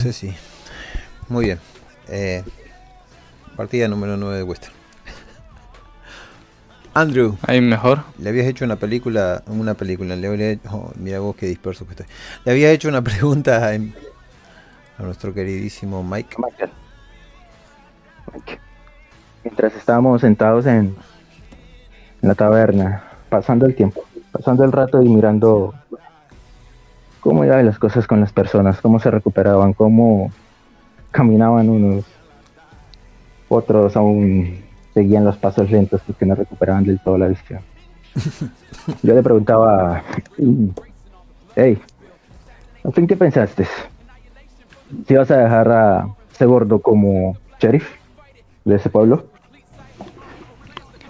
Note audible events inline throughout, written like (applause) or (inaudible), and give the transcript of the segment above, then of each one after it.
Sí, sí. Muy bien. Eh, partida número 9 de Western. Andrew. Ahí mejor. Le habías hecho una película, una película, le había oh, mira vos qué disperso que estoy. Le había hecho una pregunta a, a nuestro queridísimo Mike. Michael. Mientras estábamos sentados en, en la taberna, pasando el tiempo, pasando el rato y mirando cómo iban las cosas con las personas, cómo se recuperaban, cómo caminaban unos, otros aún seguían los pasos lentos porque no recuperaban del todo la visión. (laughs) Yo le preguntaba, hey, ¿a fin qué pensaste? ¿Si vas a dejar a ese gordo como sheriff de ese pueblo?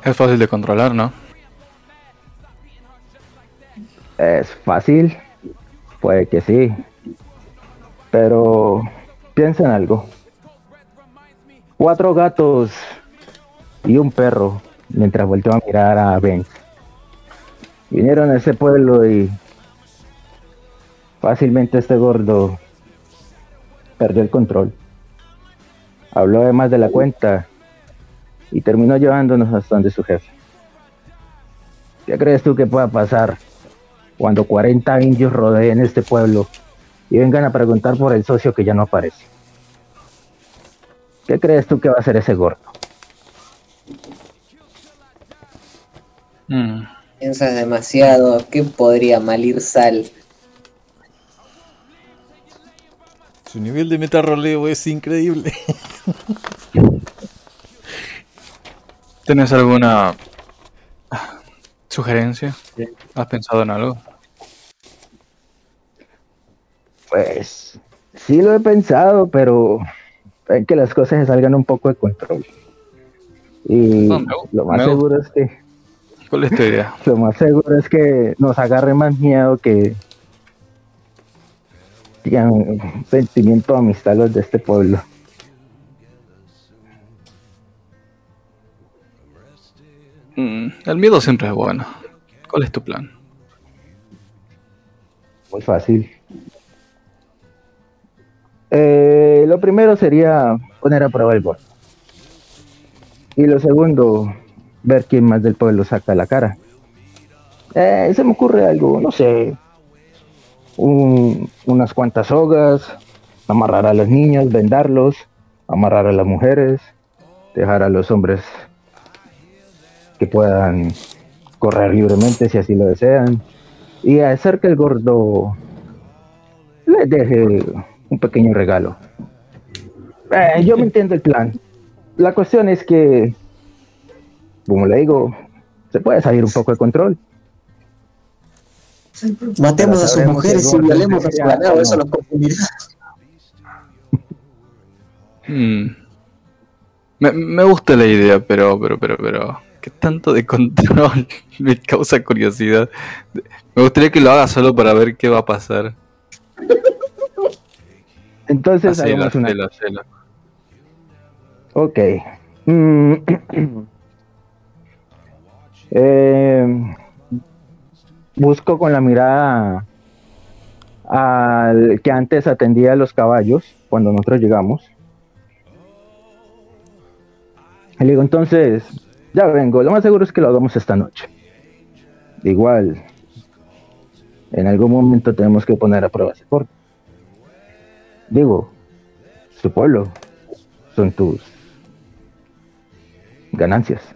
Es fácil de controlar, ¿no? Es fácil, puede que sí, pero piensa en algo. Cuatro gatos y un perro mientras volteó a mirar a Ben. Vinieron a ese pueblo y fácilmente este gordo perdió el control. Habló de más de la cuenta y terminó llevándonos hasta donde su jefe. ¿Qué crees tú que pueda pasar cuando 40 indios rodeen este pueblo y vengan a preguntar por el socio que ya no aparece? ¿Qué crees tú que va a hacer ese gordo? Mm. Piensas demasiado. ¿Qué podría malir sal? Su nivel de metarroleo es increíble. (laughs) ¿Tienes alguna sugerencia? ¿Has pensado en algo? Pues sí lo he pensado, pero hay que las cosas se salgan un poco de control. Y lo más seguro es que ¿Cuál es tu idea? (laughs) Lo más seguro es que nos agarre más miedo que un sentimiento de amistad los de este pueblo. Mm, el miedo siempre es bueno. ¿Cuál es tu plan? Muy fácil. Eh, lo primero sería poner a prueba el gol. Y lo segundo, ver quién más del pueblo saca la cara. Eh, se me ocurre algo, no sé, unas cuantas sogas, amarrar a los niños, vendarlos, amarrar a las mujeres, dejar a los hombres que puedan correr libremente si así lo desean, y hacer que el gordo les deje un pequeño regalo. Eh, yo me entiendo el plan. La cuestión es que como le digo, se puede salir un poco de control. Matemos a sus mujeres y violemos a su ganado, eso los confundirá. Hmm. Me, me, gusta la idea, pero, pero, pero, pero, ¿qué tanto de control (laughs) me causa curiosidad? Me gustaría que lo haga solo para ver qué va a pasar. Entonces, hagamos una... Ok. Mm. (clears throat) Eh, busco con la mirada al que antes atendía a los caballos cuando nosotros llegamos. Le digo, entonces, ya vengo, lo más seguro es que lo hagamos esta noche. Igual, en algún momento tenemos que poner a prueba ese corte. Digo, su pueblo son tus ganancias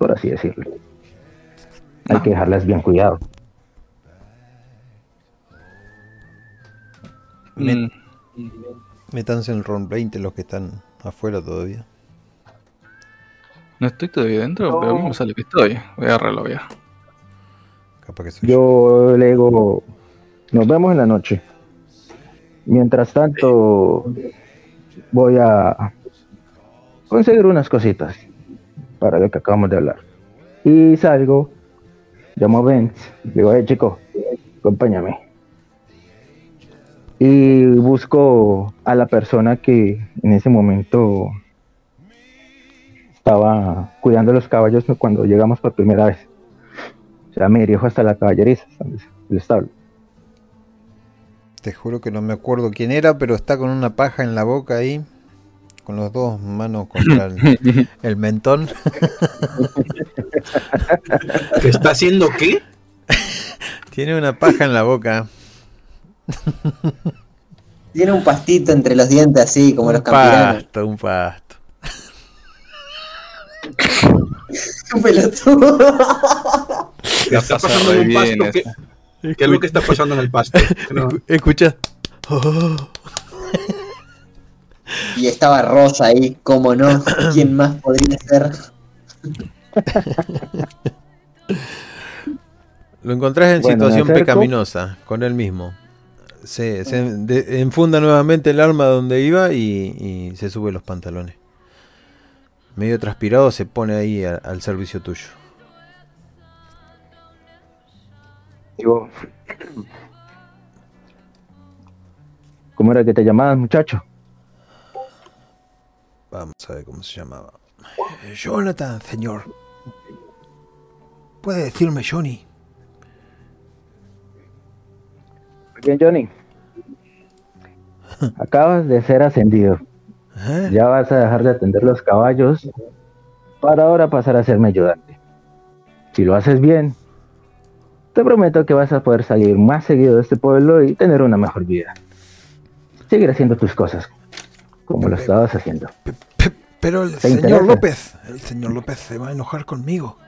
por así decirlo. Hay que dejarlas bien cuidado. Mm. Métanse en el round 20 los que están afuera todavía. No estoy todavía dentro, pero a mí me sale que estoy. Voy a agarrarlo ya. Capaz que soy yo, le digo, nos vemos en la noche. Mientras tanto, voy a conseguir unas cositas para lo que acabamos de hablar. Y salgo, llamo a Vince, digo, hey chico, acompáñame. Y busco a la persona que en ese momento estaba cuidando los caballos cuando llegamos por primera vez. O sea, me dirijo hasta la caballeriza, el establo. Te juro que no me acuerdo quién era, pero está con una paja en la boca ahí. Con los dos manos contra el, (laughs) el mentón. ¿Que está haciendo qué? Tiene una paja en la boca. Tiene un pastito entre los dientes así, como los un campiranos. pasto, un pasto. (laughs) Un pelotudo. ¿Qué está pasa pasando un bien pasto? ¿Qué, esa. Qué es lo que está pasando en el pasto? No. (laughs) Escucha. Oh. Y estaba Rosa ahí, cómo no. (coughs) ¿Quién más podría ser? (laughs) Lo encontrás en Bueno, situación pecaminosa, con él mismo. Se, se de- enfunda nuevamente el arma donde iba y, y se sube los pantalones. Medio transpirado se pone ahí a- al servicio tuyo. Digo, ¿cómo era que te llamabas, muchacho? Vamos a ver cómo se llamaba. Jonathan, señor. Puede decirme Johnny. Muy bien, Johnny. (laughs) Acabas de ser ascendido. ¿Eh? Ya vas a dejar de atender los caballos para ahora pasar a ser mi ayudante. Si lo haces bien, te prometo que vas a poder salir más seguido de este pueblo y tener una mejor vida. Seguir haciendo tus cosas como lo estabas haciendo. Pe- Pero el ¿Te señor interesa? López, el señor López se va a enojar conmigo.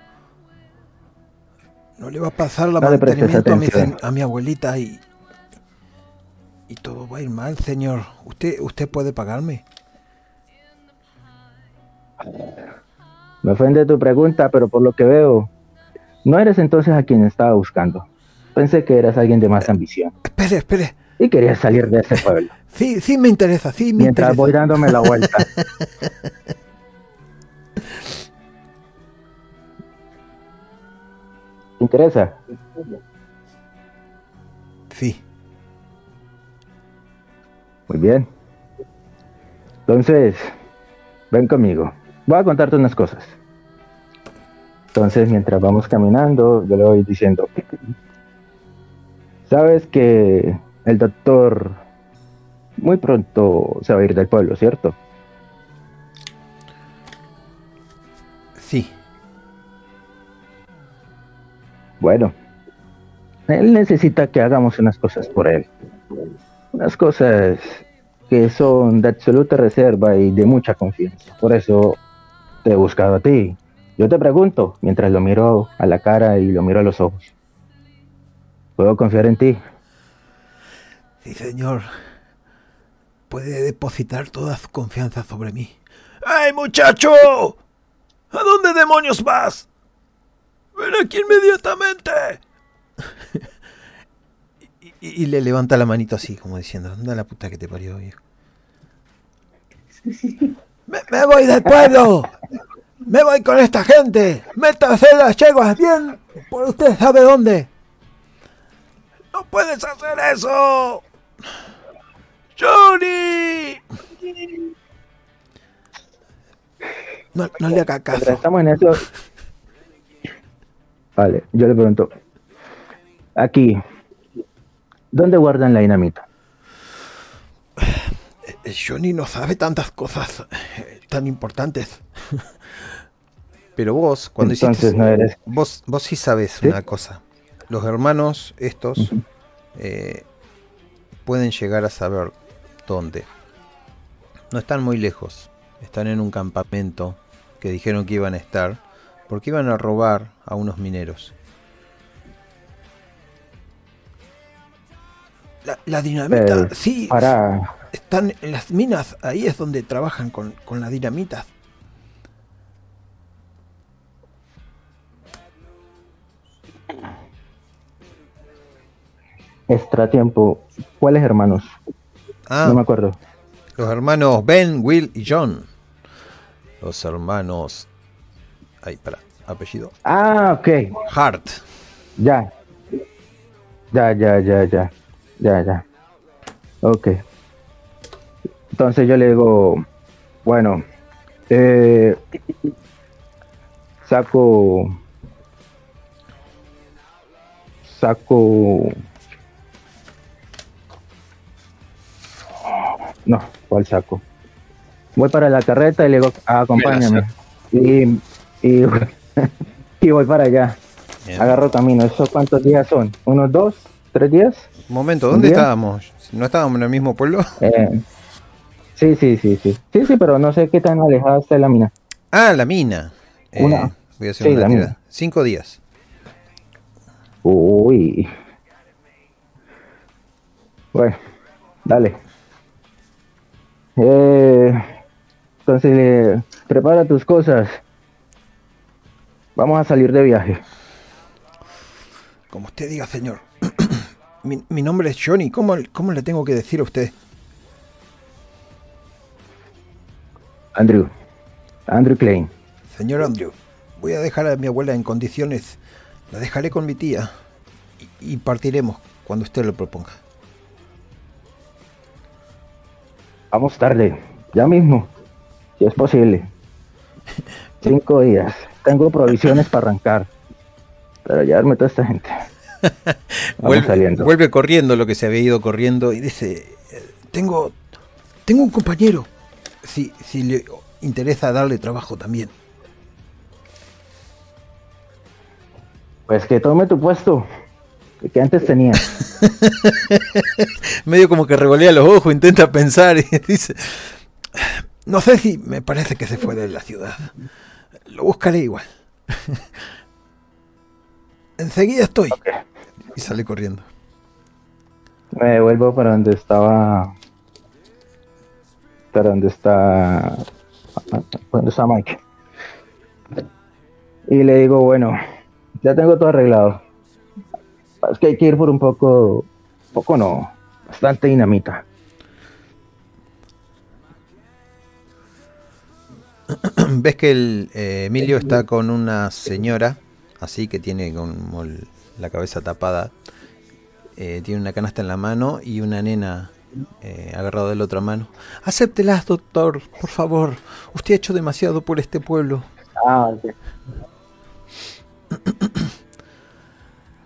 No le va a pasar la No mantenimiento mi, a mi abuelita y y todo va a ir mal, señor. Usted usted puede pagarme. Me ofende tu pregunta, pero por lo que veo, no eres entonces a quien estaba buscando. Pensé que eras alguien de más ambición Espere, espere. y querías salir de ese pueblo. (laughs) Sí, sí me interesa, sí me Mientras interesa. voy dándome la vuelta. (laughs) ¿Te interesa? Sí. Muy bien. Entonces, ven conmigo. Voy a contarte unas cosas. Entonces, mientras vamos caminando, yo le voy diciendo, sabes que el doctor muy pronto se va a ir del pueblo, ¿cierto? Sí. Bueno, él necesita que hagamos unas cosas por él. Unas cosas que son de absoluta reserva y de mucha confianza. Por eso te he buscado a ti. Yo te pregunto, mientras lo miro a la cara y lo miro a los ojos. ¿Puedo confiar en ti? Sí, señor. Puede depositar toda su confianza sobre mí. ¡Ay, muchacho! ¿A dónde demonios vas? ¡Ven aquí inmediatamente! (laughs) y, y- y le levanta la manito así, como diciendo, anda la puta que te parió, viejo. ¡Me, me voy del pueblo! (laughs) ¡Me voy con esta gente! ¡Métase las yeguas bien! ¡Por usted sabe dónde! ¡No puedes hacer eso! ¡Johnny! No, no le haga caso. estamos en eso... Vale, yo le pregunto. Aquí, ¿dónde guardan la dinamita? Eh, Johnny no sabe tantas cosas eh, tan importantes. Pero vos, cuando Entonces hiciste... no eres... Vos, vos sí sabes ¿Sí? una cosa. Los hermanos estos eh, pueden llegar a saber dónde. No están muy lejos. Están en un campamento que dijeron que iban a estar porque iban a robar a unos mineros. La, la dinamita, Eh, sí, Para... están en las minas, ahí es donde trabajan con, con la dinamita. Extratiempo. ¿Cuáles hermanos? Ah, No me acuerdo. Los hermanos Ben, Will y John. Los hermanos. Ay, para. Apellido. Ah, ok. Hart. Ya. Ya, ya, ya, ya. Ya, ya. Ok. Entonces yo le digo, bueno, eh, saco, saco No, ¿cuál saco? Voy para la carreta y le digo, "Ah, acompáñame. Y, y, (laughs) y voy para allá. Bien. Agarro camino. ¿Eso cuántos días son? ¿Unos dos? ¿Tres días? Un momento, ¿dónde estábamos? ¿No estábamos en el mismo pueblo? Eh, sí, sí, sí, sí. Sí, sí, pero no sé qué tan alejada está la mina. Ah, la mina. Eh, Una. voy a hacer Sí, una la mina. Cinco días. Uy. Bueno, dale. Eh, entonces, eh, prepara tus cosas. Vamos a salir de viaje. Como usted diga, señor. (clears throat) mi, mi nombre es Johnny. ¿Cómo, ¿Cómo le tengo que decir a usted? Andrew. Andrew Klein. Señor Andrew, voy a dejar a mi abuela en condiciones. La dejaré con mi tía. Y, y partiremos cuando usted lo proponga. Vamos tarde. Ya mismo. Si es posible. (laughs) Cinco días. Tengo provisiones para arrancar. Para llevarme toda esta gente. (laughs) Vuelve, saliendo. vuelve corriendo lo que se había ido corriendo y dice, "Eh, tengo, tengo un compañero. Si, si le interesa darle trabajo también. Pues que tome tu puesto. Que antes tenía. (laughs) Medio como que revolea los ojos, intenta pensar y (laughs) dice, no sé si me parece que se fue de la ciudad. Lo buscaré igual. (laughs) Enseguida estoy. Y sale corriendo. Me devuelvo para donde estaba. Para donde está. Donde está Mike. Y le digo, bueno, ya tengo todo arreglado. Es que hay que ir por un poco. Poco no. Bastante dinamita. (clears throat) Ves que el eh, Emilio está con una señora, así que tiene como la cabeza tapada. Eh, tiene una canasta en la mano y una nena eh, agarrada de la otra mano. Acéptelas, doctor, por favor. Usted ha hecho demasiado por este pueblo. Ah, (clears throat)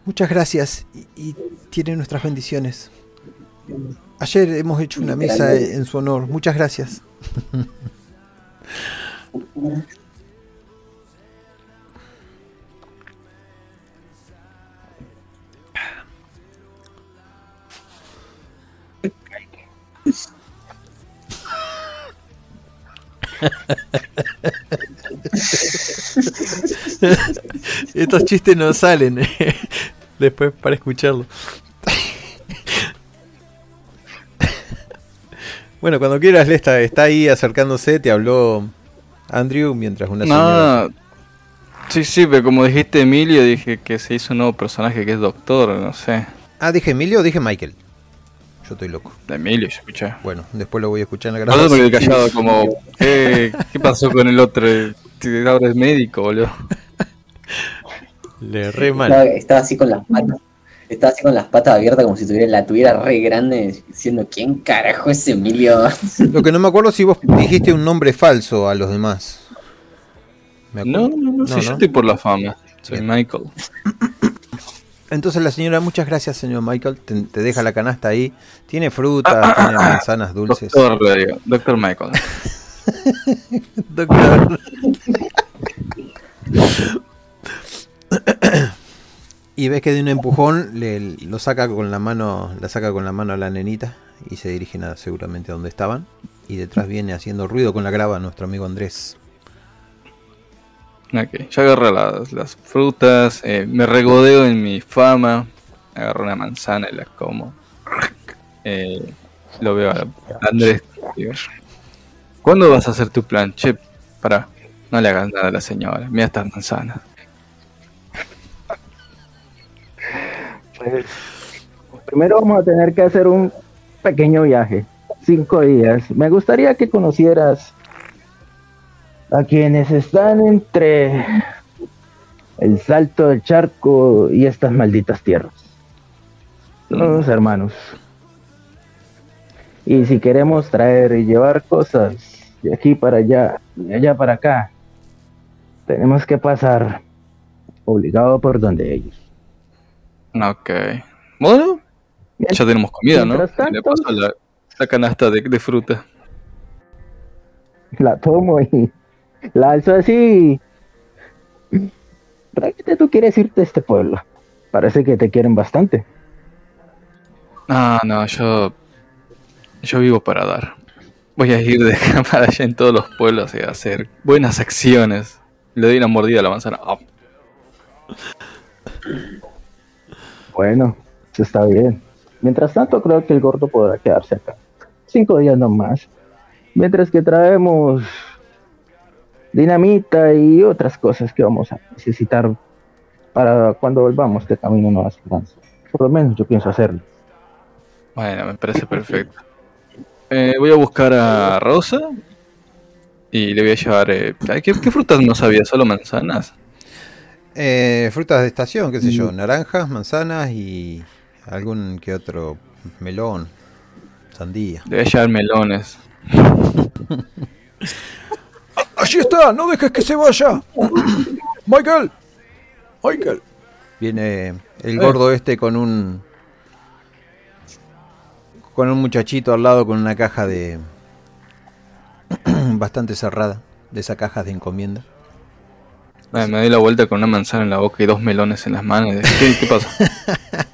Muchas gracias y, y tiene nuestras bendiciones. Ayer hemos hecho una misa en su honor. Muchas gracias. (laughs) Estos chistes no salen después para escucharlo. Bueno, cuando quieras, Lesta, está ahí acercándose, te habló Andrew mientras una señora... No. Sí, sí, pero como dijiste Emilio, dije que se hizo un nuevo personaje que es doctor, no sé. Ah, dije Emilio o dije Michael. Yo estoy loco. De Emilio, yo escuché. Bueno, después lo voy a escuchar en la Por eso me grabación. quedé callado como, ¿qué, (laughs) qué pasó con el otro? Ahora es médico, boludo. Le re mal. Estaba, estaba así con las patas. Estaba así con las patas abiertas como si tuviera, la tuviera re grande, diciendo, ¿quién carajo es Emilio? (laughs) Lo que no me acuerdo si vos dijiste un nombre falso a los demás. Me No, acuerdo. no, no, sí, yo estoy por la fama. Soy Bien. Michael. Entonces la señora, muchas gracias, señor Michael. Te, te deja la canasta ahí. Tiene frutas, tiene manzanas dulces. Doctor. Doctor Michael. (laughs) Doctor. (laughs) y ves que de un empujón le, lo saca con la mano, la saca con la mano a la nenita y se dirigen a, seguramente a donde estaban. Y detrás viene haciendo ruido con la grava nuestro amigo Andrés. Ok, yo agarro las, frutas, eh, me regodeo en mi fama, agarro una manzana y la como. Eh, lo veo a Andrés. ¿Cuándo vas a hacer tu plan? Che, para, no le hagas nada a la señora, mira estas manzanas. Pues, primero vamos a tener que hacer un pequeño viaje. Cinco días. Me gustaría que conocieras a quienes están entre el salto del charco y estas malditas tierras. Los hermanos. Y si queremos traer y llevar cosas de aquí para allá, de allá para acá, tenemos que pasar obligado por donde ellos. Ok. Bueno, ya tenemos comida, ¿no? Le paso la- la canasta de, de fruta. La tomo y la alzo así. Realmente tú quieres irte a este pueblo. Parece que te quieren bastante. No, no, yo. Yo vivo para dar. Voy a ir de (laughs) cámara allá en todos los pueblos y a hacer buenas acciones. Le doy una mordida a la manzana. Ah, Bueno, eso está bien. Mientras tanto, creo que el gordo podrá quedarse acá. Cinco días nomás. Mientras que traemos dinamita y otras cosas que vamos a necesitar para cuando volvamos de camino a Nueva Zelanda. Por lo menos yo pienso hacerlo. Bueno, me parece perfecto. Eh, voy a buscar a Rosa y le voy a llevar. eh, ¿qué, qué frutas no sabía? ¿Solo manzanas? Eh, frutas de estación, qué sé yo, Mm. naranjas, manzanas y algún que otro melón, sandía. A llevar melones. (laughs) Allí está, no dejes que se vaya. Michael. Michael. Viene el gordo este con un con un muchachito al lado con una caja de (clears throat) bastante cerrada, de esas cajas de encomienda. Me doy la vuelta con una manzana en la boca y dos melones en las manos. ¿Qué, pasa? (laughs)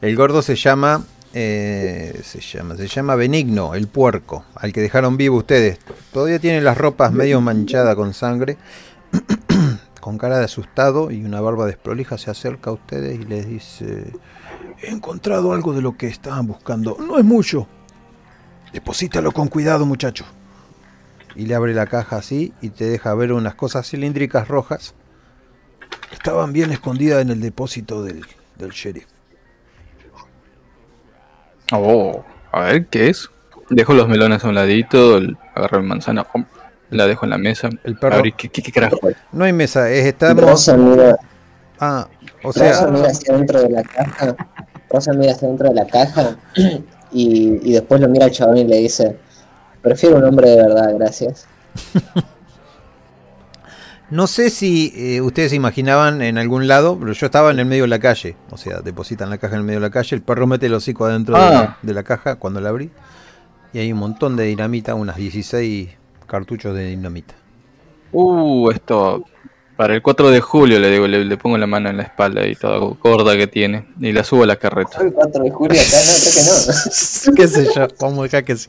El gordo se llama eh, se llama se llama Benigno, el puerco, al que dejaron vivo ustedes. Todavía tiene las ropas medio manchadas con sangre. (coughs) con cara de asustado y una barba desprolija se acerca a ustedes y les dice He encontrado algo de lo que estaban buscando. No es mucho. Deposítalo con cuidado, muchacho. Y le abre la caja así y te deja ver unas cosas cilíndricas rojas. Estaban bien escondidas en el depósito del, del sheriff. Oh, a ver, ¿qué es? Dejo los melones a un ladito, el- agarro mi manzana, la dejo en la mesa. El perro- A ver, ¿qué, qué, qué carajo? No hay mesa, es estamos. Rosa mira, Ah, o Rosa sea, mira hacia dentro de la caja. Rosa mira hacia dentro de la caja (clears throat) y, y después lo mira al chabón y le dice: Prefiero un hombre de verdad, gracias. (laughs) no sé si eh, ustedes se imaginaban en algún lado, pero yo estaba en el medio de la calle. O sea, depositan la caja en el medio de la calle, el perro mete el hocico adentro de, Ah. la, de la caja cuando la abrí. Y hay un montón de dinamita, unas 16 cartuchos de dinamita. Uh, esto. Para el 4 de julio le digo, le, le pongo la mano en la espalda y toda gorda que tiene. Y la subo a la carreta. El 4 de julio acá, no, creo que no. (laughs) ¿Qué sé yo? Vamos a dejar que sí.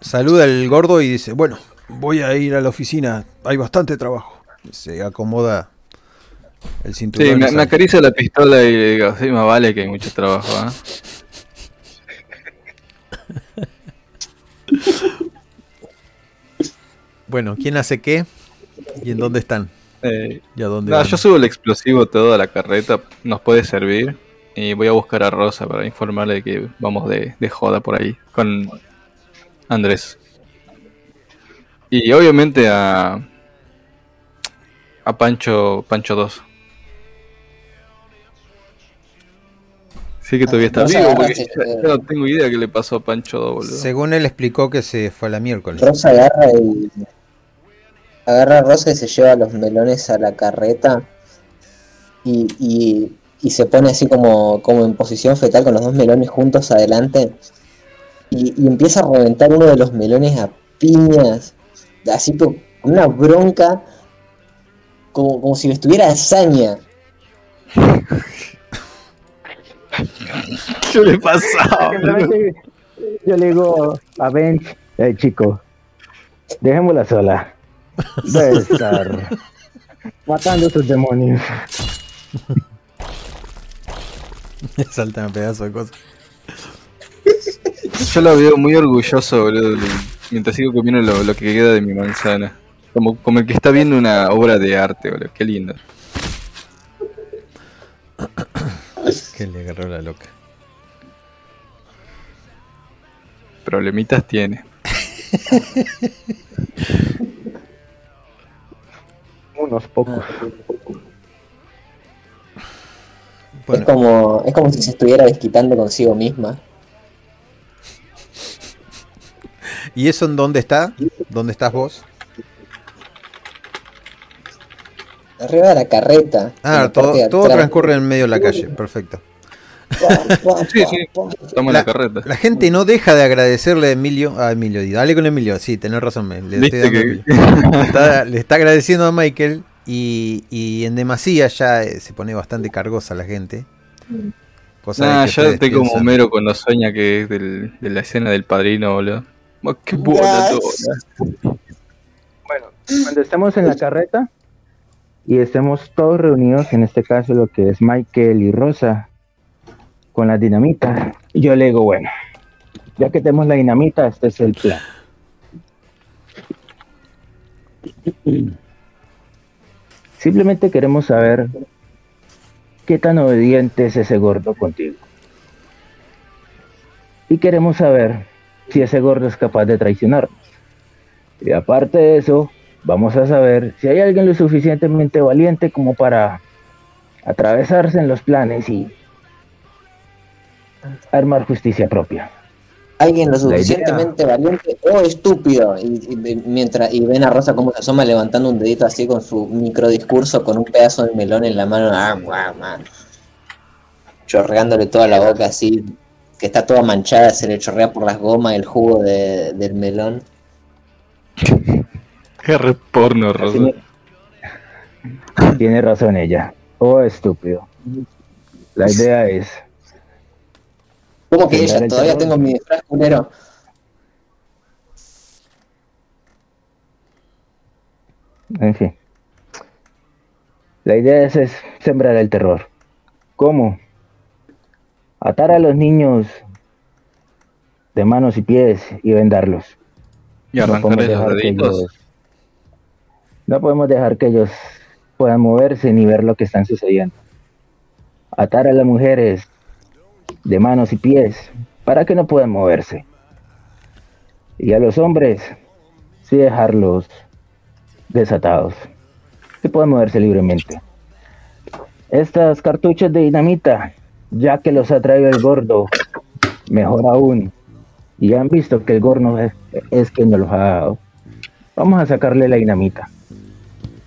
Saluda el gordo y dice, bueno, voy a ir a la oficina, hay bastante trabajo. Se acomoda el cinturón. Sí, me, me acaricia la pistola y le digo, sí, más vale que hay mucho trabajo, ¿ah? (laughs) Bueno, ¿quién hace qué? ¿Y en dónde están? Eh, ¿Y a dónde no, yo subo el explosivo todo a la carreta, nos puede servir. Y voy a buscar a Rosa para informarle de que vamos de, de joda por ahí con Andrés. Y obviamente a. a Pancho, Pancho 2. Sí que todavía está Rosa vivo, porque ese- ya, ya no tengo idea qué le pasó a Pancho 2, boludo. Según él explicó que se fue a la miércoles. Rosa agarra y. Agarra a Rosa y se lleva los melones a la carreta y, y, y se pone así como, como en posición fetal con los dos melones juntos adelante y, y empieza a reventar uno de los melones a piñas, así con una bronca, como, como si le estuviera hazaña. (laughs) ¿Qué le pasó? (laughs) Simplemente yo le digo a Ben, eh, chico, dejémosla sola. (laughs) Debe estar matando a sus demonios. (laughs) Saltan a pedazos de cosas. Yo lo veo muy orgulloso, boludo, mientras sigo comiendo lo, lo que queda de mi manzana. Como, como el que está viendo una obra de arte, boludo. Qué lindo. (coughs) Que le agarró la loca. Problemitas tiene. (laughs) Unos pocos. Bueno, Es como, es como si se estuviera desquitando consigo misma. ¿y eso en dónde está? ¿Dónde estás vos? Arriba de la carreta. Ah, la todo, todo transcurre en medio de la calle, perfecto. (laughs) Sí, sí, estamos en la carreta. La gente no deja de agradecerle a Emilio. A Emilio, dale con Emilio, sí, tenés razón. me- Le, estoy dando que- Emilio. Le está, le está agradeciendo a Michael y, y en demasía ya eh, se pone bastante cargosa la gente. Cosa de Nah, que ya ustedes estoy como piensan- Homero cuando sueña que es del- de la escena del padrino, boludo. Qué toda. Bueno, cuando estemos en la carreta y estemos todos reunidos, en este caso lo que es Michael y Rosa, con la dinamita, yo le digo, bueno, ya que tenemos la dinamita, este es el plan. Simplemente queremos saber qué tan obediente es ese gordo contigo. Y queremos saber si ese gordo es capaz de traicionarnos. Y aparte de eso, vamos a saber si hay alguien lo suficientemente valiente como para atravesarse en los planes y armar justicia propia. Alguien lo suficientemente valiente o estúpido. Y, y- mientras, y ven a Rosa como se asoma levantando un dedito así con su microdiscurso con un pedazo de melón en la mano. Ah, guau, man. Chorreándole toda la boca así, que está toda manchada, se le chorrea por las gomas el jugo de- del melón. (laughs) Qué re porno, Rosa. Tiene, tiene razón ella. Oh, estúpido. La idea es, ¿Cómo que ella? el Todavía tengo mi disfraz culero. en fin. La idea es, es sembrar el terror. ¿Cómo? Atar a los niños de manos y pies y vendarlos. Y No podemos dejar que deditos. ellos- no podemos dejar que ellos puedan moverse ni ver lo que están sucediendo. Atar a las mujeres de manos y pies para que no puedan moverse. Y a los hombres, sí dejarlos desatados, que puedan moverse libremente. Estas cartuchos de dinamita, ya que los ha traído el gordo, mejor aún, y han visto que el gordo es, es quien nos los ha dado, vamos a sacarle la dinamita.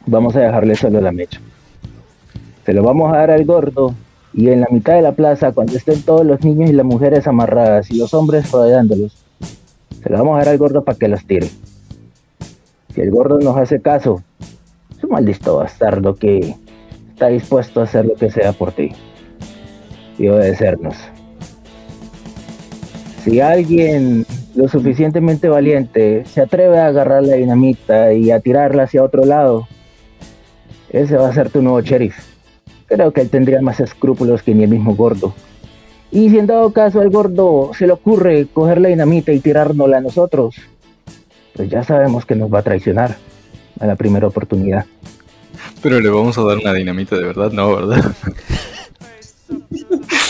Vamos a dejarle solo la mecha. Se lo vamos a dar al gordo y en la mitad de la plaza, cuando estén todos los niños y las mujeres amarradas y los hombres rodeándolos, se lo vamos a dar al gordo para que los tire. Si el gordo nos hace caso, es un maldito bastardo que está dispuesto a hacer lo que sea por ti y obedecernos. Si alguien lo suficientemente valiente se atreve a agarrar la dinamita y a tirarla hacia otro lado, ese va a ser tu nuevo sheriff. Creo que él tendría más escrúpulos que ni el mismo gordo. Y si en dado caso al gordo se le ocurre coger la dinamita y tirárnosla a nosotros, pues ya sabemos que nos va a traicionar a la primera oportunidad. Pero le vamos a dar una dinamita de verdad, no, ¿verdad? (laughs)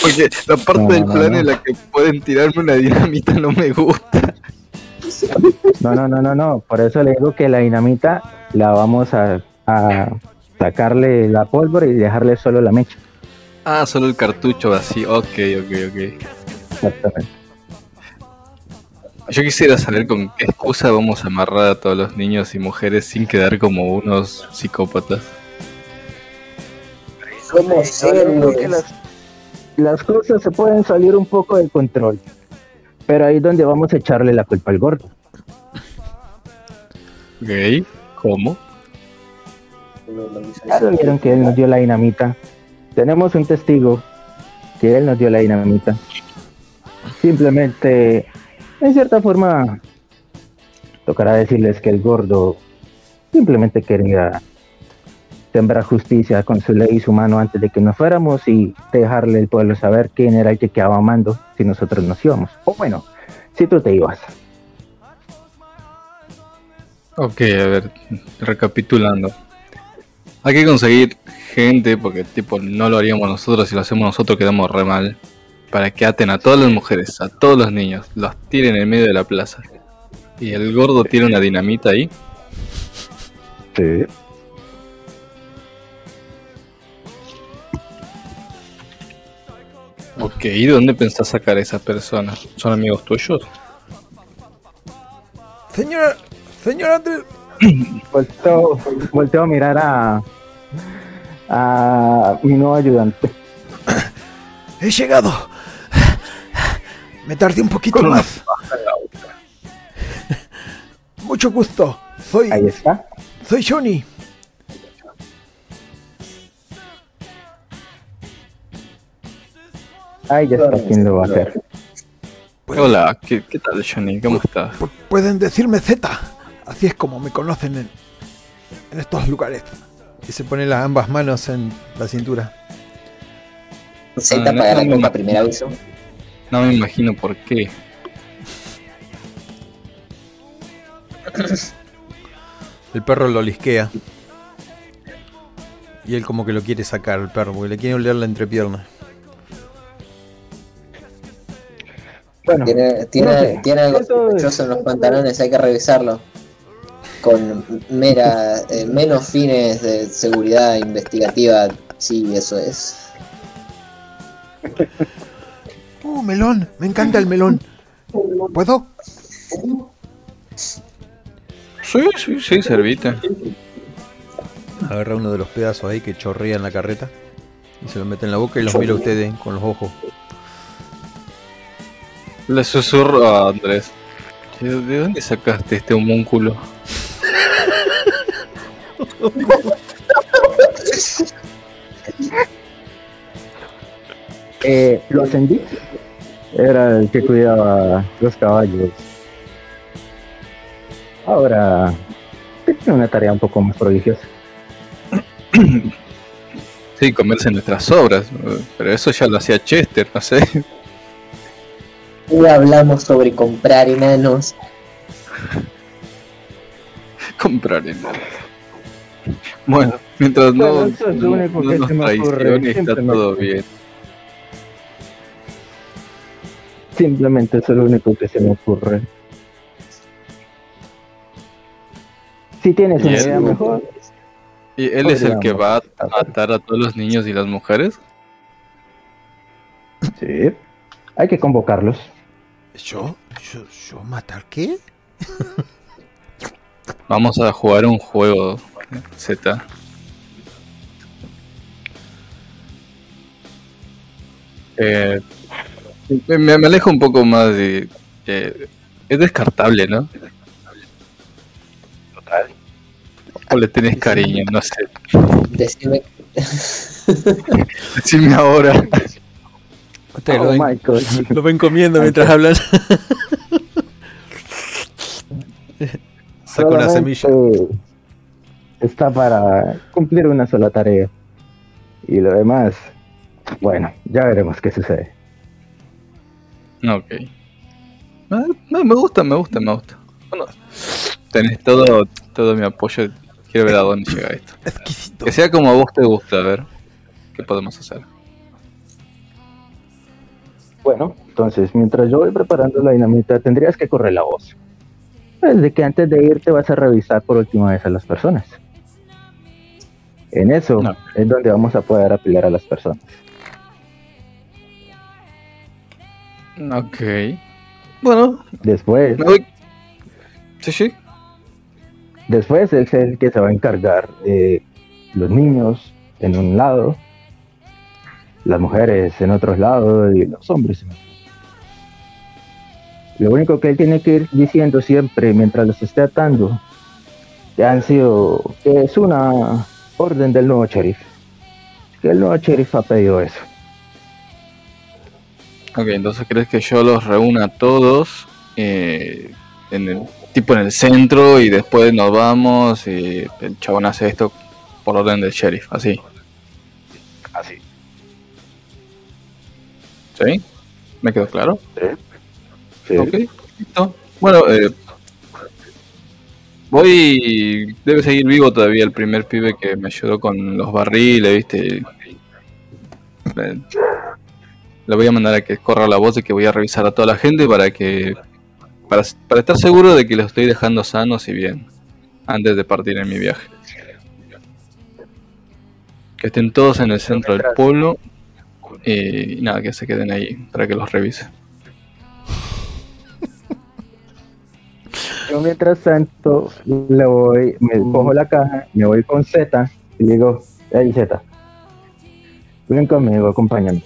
Porque la parte No, del no, plan no. en la que pueden tirarme una dinamita no me gusta. No, no, no, no, no. Por eso le digo que la dinamita la vamos a, a sacarle la pólvora y dejarle solo la mecha. Ah, solo el cartucho así. Ok, ok, ok. Exactamente. Yo quisiera saber con qué excusa vamos a amarrar a todos los niños y mujeres sin quedar como unos psicópatas. ¿Cómo Porque serles? las, las cosas se pueden salir un poco del control. Pero ahí es donde vamos a echarle la culpa al gordo. Ok, ¿cómo? Ya lo vieron que él nos dio la dinamita. Tenemos un testigo que él nos dio la dinamita. Simplemente, en cierta forma, tocará decirles que el gordo simplemente quería sembrar justicia con su ley y su mano antes de que nos fuéramos y dejarle al pueblo saber quién era el que quedaba mando si nosotros nos íbamos. O bueno, si tú te ibas. Ok, a ver, recapitulando. Hay que conseguir gente, porque tipo no lo haríamos nosotros, si lo hacemos nosotros quedamos re mal. Para que aten a todas las mujeres, a todos los niños, los tiren en medio de la plaza. Y el gordo tiene una dinamita ahí. Sí. Ok, ¿y de dónde pensás sacar a esa persona? ¿Son amigos tuyos? Señora, señora Andrés. Volteo, volteo a mirar a, a mi nuevo ayudante. He llegado, Me tardé un poquito Con más. Mucho gusto. Soy, Ahí está. soy Johnny. Ahí ya está. ¿Quién lo va a hacer? Hola, ¿qué, qué tal, Johnny? ¿Cómo estás? Pu- Pueden decirme Z. Así es como me conocen en, en estos lugares. Y se pone las ambas manos en la cintura. Z Ah, no, paga la no, copa no. primer aviso. No me imagino por qué. El perro lo lisquea. Y él como que lo quiere sacar, el perro, porque le quiere oler la entrepierna. Bueno, Tiene, tiene, no tiene algo sospechoso en los pantalones, hay que revisarlo. Con mera, eh, menos fines de seguridad investigativa, sí, eso es. (laughs) ¡Oh, melón! Me encanta el melón. ¿Puedo? Sí, sí, sí, servite. Agarra uno de los pedazos ahí que chorrea en la carreta. Y se lo mete en la boca y los mira a ustedes con los ojos. Le susurro a Andrés. ¿De de dónde sacaste este homúnculo? Eh, lo ascendí. Era el que cuidaba los caballos. Ahora tiene una tarea un poco más prodigiosa. Sí, comerse nuestras obras. Pero eso ya lo hacía Chester, no sé. Y hablamos sobre comprar enanos. Comprar en Bueno, mientras no, Bueno, es lo no- único no que nos se me ocurre, traicione, está simplemente. todo bien. Simplemente eso es lo único que se me ocurre. Si tienes una idea mejor, ¿Y él es el que va a matar a todos los niños y las mujeres? sí. Hay que convocarlos. ¿Yo? ¿Yo, yo matar qué? (laughs) Vamos a jugar un juego, Z. Eh, me, me alejo un poco más de... eh, es descartable, ¿no? O le tenés cariño, no sé. Decime, Decime ahora. Ustedes Oh, lo, ven, Michael. lo ven comiendo mientras hablan. (laughs) Saca una semilla. Está para cumplir una sola tarea. Y lo demás, bueno, ya veremos qué sucede. Ok. Ah, no, me gusta, me gusta, me gusta. Bueno, tenés todo, todo mi apoyo. Quiero ver a dónde llega esto. Exquisito. Que sea como a vos te gusta, a ver. ¿Qué podemos hacer? Bueno, entonces, mientras yo voy preparando la dinamita, tendrías que correr la voz. Pues de que antes de irte vas a revisar por última vez a las personas. En eso No. es donde vamos a poder apilar a las personas. Ok. Bueno, Después, me voy. Sí, sí. después es el que se va a encargar de los niños en un lado, las mujeres en otros lados y los hombres en otro. Lo único que él tiene que ir diciendo siempre mientras los esté atando que han sido que es una orden del nuevo sheriff. Que el nuevo sheriff ha pedido eso. Ok, entonces crees que yo los reúna a todos eh, en el tipo en el centro y después nos vamos y el chabón hace esto por orden del sheriff, así. Así. ¿Sí? ¿Me quedó claro? Sí. Ok, listo. Bueno, eh, voy. Debe seguir vivo todavía el primer pibe que me ayudó con los barriles, ¿viste? Eh, le voy a mandar a que corra la voz de que voy a revisar a toda la gente para que. Para, para estar seguro de que los estoy dejando sanos y bien. Antes de partir en mi viaje. Que estén todos en el centro del pueblo. Y nada, que se queden ahí para que los revise. Yo mientras tanto le voy, me cojo la caja, me voy con Z y digo, hey Z, ven conmigo, acompáñame.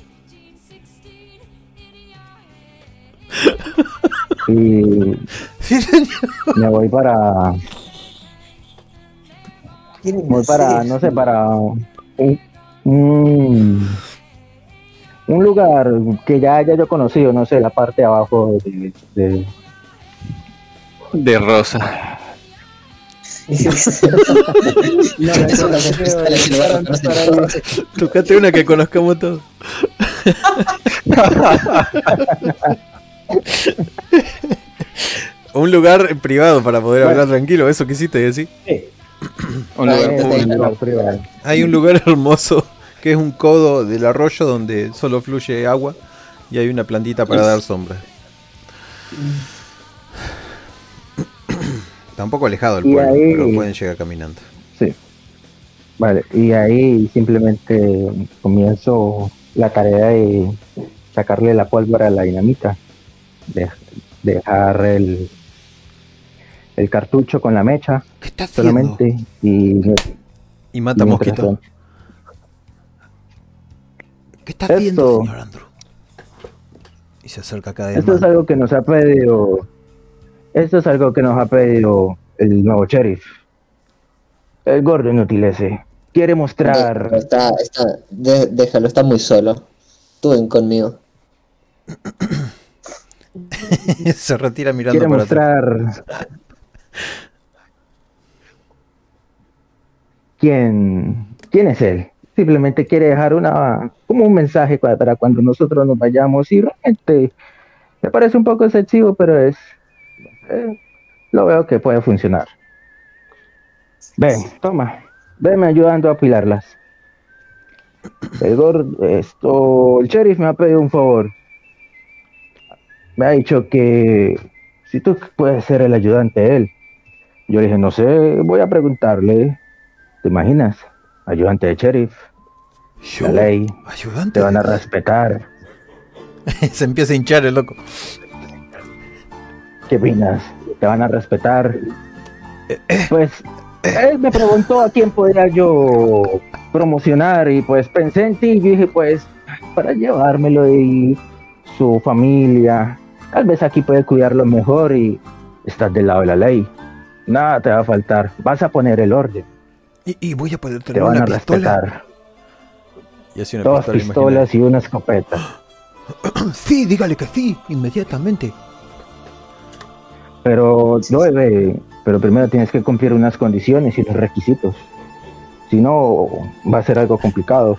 Y (laughs) Sí, señor. me voy para. ¿Quieren Voy para, no sé, para un, un, un lugar que ya haya yo conocido, no sé, la parte de abajo de, de- De rosa. No, no. Tocate una que conozcamos todos. Un lugar privado para poder Bueno. hablar tranquilo, eso quisiste decir. Sí, Un Ah, lugar está público. bien. lugar privado. Hay un lugar hermoso que es un codo del arroyo donde solo fluye agua y hay una plantita para dar sombra. Está un poco alejado del Y pueblo, ahí- pero pueden llegar caminando. Sí. Vale, y ahí simplemente comienzo la tarea de sacarle la pólvora a la dinamita. De- dejar el, el cartucho con la mecha ¿Qué está haciendo? solamente y Y mata mosquitos. ¿Qué está haciendo, señor Andrew? Y se acerca cada vez Esto es algo que nos ha pedido. Esto es algo que nos ha pedido el nuevo sheriff. El gordo inútil ese. Quiere mostrar. está, está, de- déjalo, está muy solo. Tú ven conmigo. (laughs) se retira mirando Quiere para mostrar. ¿Quién, ¿Quién es él? Simplemente quiere dejar una como un mensaje para cuando nosotros nos vayamos y realmente me parece un poco excesivo, pero es eh, lo veo que puede funcionar. Ven, toma, venme ayudando a apilarlas. El gordo, esto, el sheriff me ha pedido un favor. Me ha dicho que si tú puedes ser el ayudante de él. Yo le dije, no sé, voy a preguntarle. ¿Te imaginas? Ayudante de sheriff, Yo, la ley, ayudante. te van a respetar. (laughs) se empieza a hinchar el loco. ¿Qué opinas? ¿Te van a respetar? Pues él me preguntó a quién podría yo promocionar y pues pensé en ti y dije pues para llevármelo y su familia. Tal vez aquí puede cuidarlo mejor y estás del lado de la ley. Nada te va a faltar. Vas a poner el orden. Y, y voy a poder Te tener van una a pistola. respetar. Y así una Dos pistola pistolas y una escopeta. (clears throat) Sí, dígale que sí, inmediatamente. Pero no pero primero tienes que cumplir unas condiciones y los requisitos. Si no, va a ser algo complicado.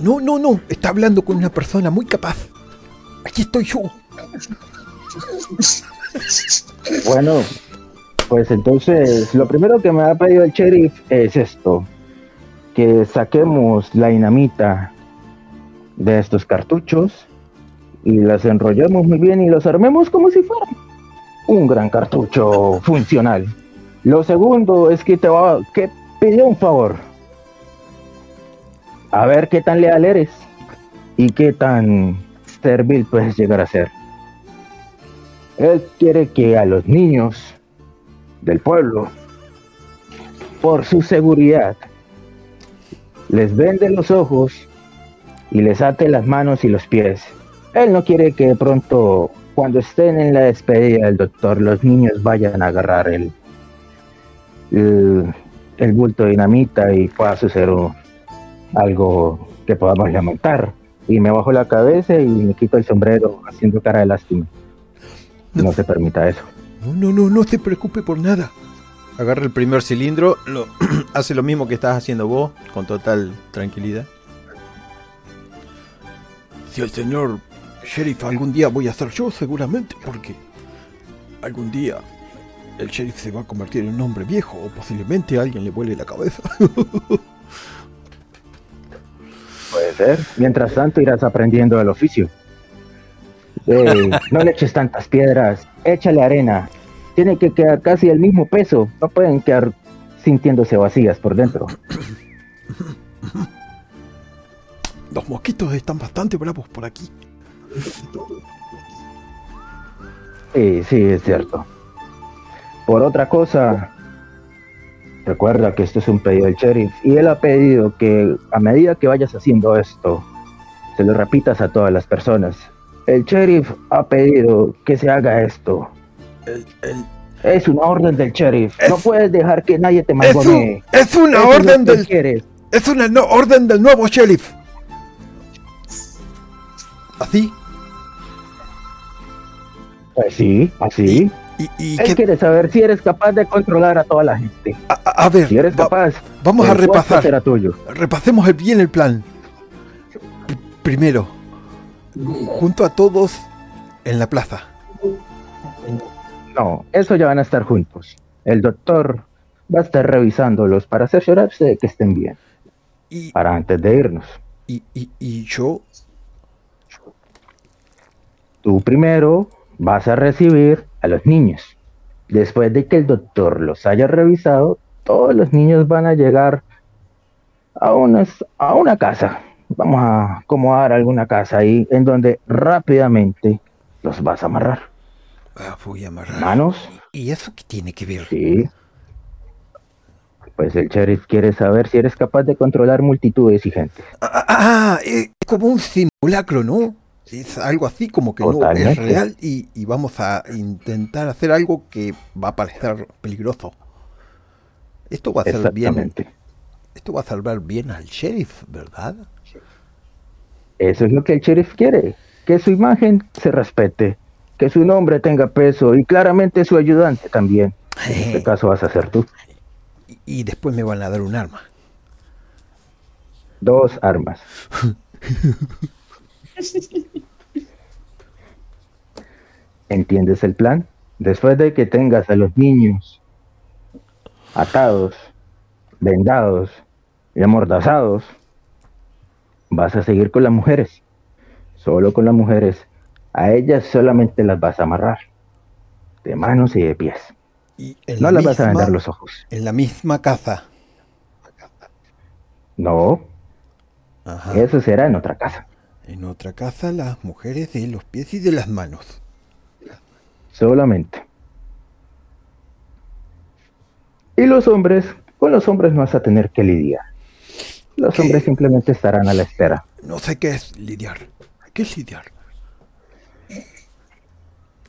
No, no, no. Está hablando con una persona muy capaz. Aquí estoy yo. Bueno, pues entonces lo primero que me ha pedido el sheriff es esto, que saquemos la dinamita de estos cartuchos y las enrollemos muy bien y los armemos como si fuera un gran cartucho funcional. Lo segundo es que te va que pidió un favor. A ver qué tan leal eres y qué tan servil puedes llegar a ser. Él quiere que a los niños del pueblo, por su seguridad, les vende los ojos y les ate las manos y los pies. Él no quiere que de pronto, cuando estén en la despedida del doctor, los niños vayan a agarrar el, el, el bulto de dinamita y pueda suceder un- algo que podamos lamentar. Y me bajo la cabeza y me quito el sombrero haciendo cara de lástima. No se permita eso. No, no, no, no te preocupe por nada. Agarra el primer cilindro, lo, (clears throat) hace lo mismo que estás haciendo vos, con total tranquilidad. Si el señor sheriff algún día voy a ser yo, seguramente, porque algún día el sheriff se va a convertir en un hombre viejo o posiblemente alguien le vuele la cabeza. (laughs) Puede ser. Mientras tanto irás aprendiendo el oficio. No le eches tantas piedras, échale arena. Tiene que quedar casi el mismo peso. No pueden quedar sintiéndose vacías por dentro. Los mosquitos están bastante bravos por aquí. Sí, sí, es cierto. Por otra cosa, recuerda que esto es un pedido del sheriff y él ha pedido que a medida que vayas haciendo esto, se lo repitas a todas las personas. El sheriff ha pedido que se haga esto El- el- Es una orden del sheriff. Es- No puedes dejar que nadie te es, un- mangonee. es una Eso orden del quieres. es una no- orden del nuevo sheriff. Así Pues sí, así. y, y Él que- quiere saber si eres capaz de controlar a toda la gente. a, ver, Si eres va- capaz, vamos a repasar. será tuyo. Repasemos el- bien el plan. P- primero, junto a todos en la plaza. No, eso ya van a estar juntos. El doctor va a estar revisándolos para asegurarse de que estén bien. Y, Para antes de irnos. y, y, y yo, Tú primero vas a recibir a los niños. Después de que el doctor los haya revisado, todos los niños van a llegar a, unas- a una casa. Vamos a acomodar alguna casa ahí en donde rápidamente los vas a amarrar. ah, voy a amarrar. Manos, ¿Y eso qué tiene que ver? sí. Pues el sheriff quiere saber si eres capaz de controlar multitudes y gente. Ah, ah, es como un simulacro, ¿no? Es algo así como que no es real y, y vamos a intentar hacer algo que va a parecer peligroso. Esto va a hacer bien. Esto va a salvar bien al sheriff, ¿verdad? Eso es lo que el sheriff quiere, que su imagen se respete, que su nombre tenga peso y claramente su ayudante también. En este caso vas a ser tú. Y, y después me van a dar un arma. Dos armas. (laughs) ¿Entiendes el plan? Después de que tengas a los niños atados, vendados y amordazados, vas a seguir con las mujeres. Solo con las mujeres. A ellas solamente las vas a amarrar. De manos y de pies. Y No la les vas a vender los ojos. En la misma casa. No, Ajá. eso será en otra casa. En otra casa las mujeres de los pies y de las manos. Solamente. Y los hombres, con los hombres no vas a tener que lidiar. Los ¿Qué? hombres simplemente estarán a la espera. No sé qué es lidiar. ¿Qué es lidiar?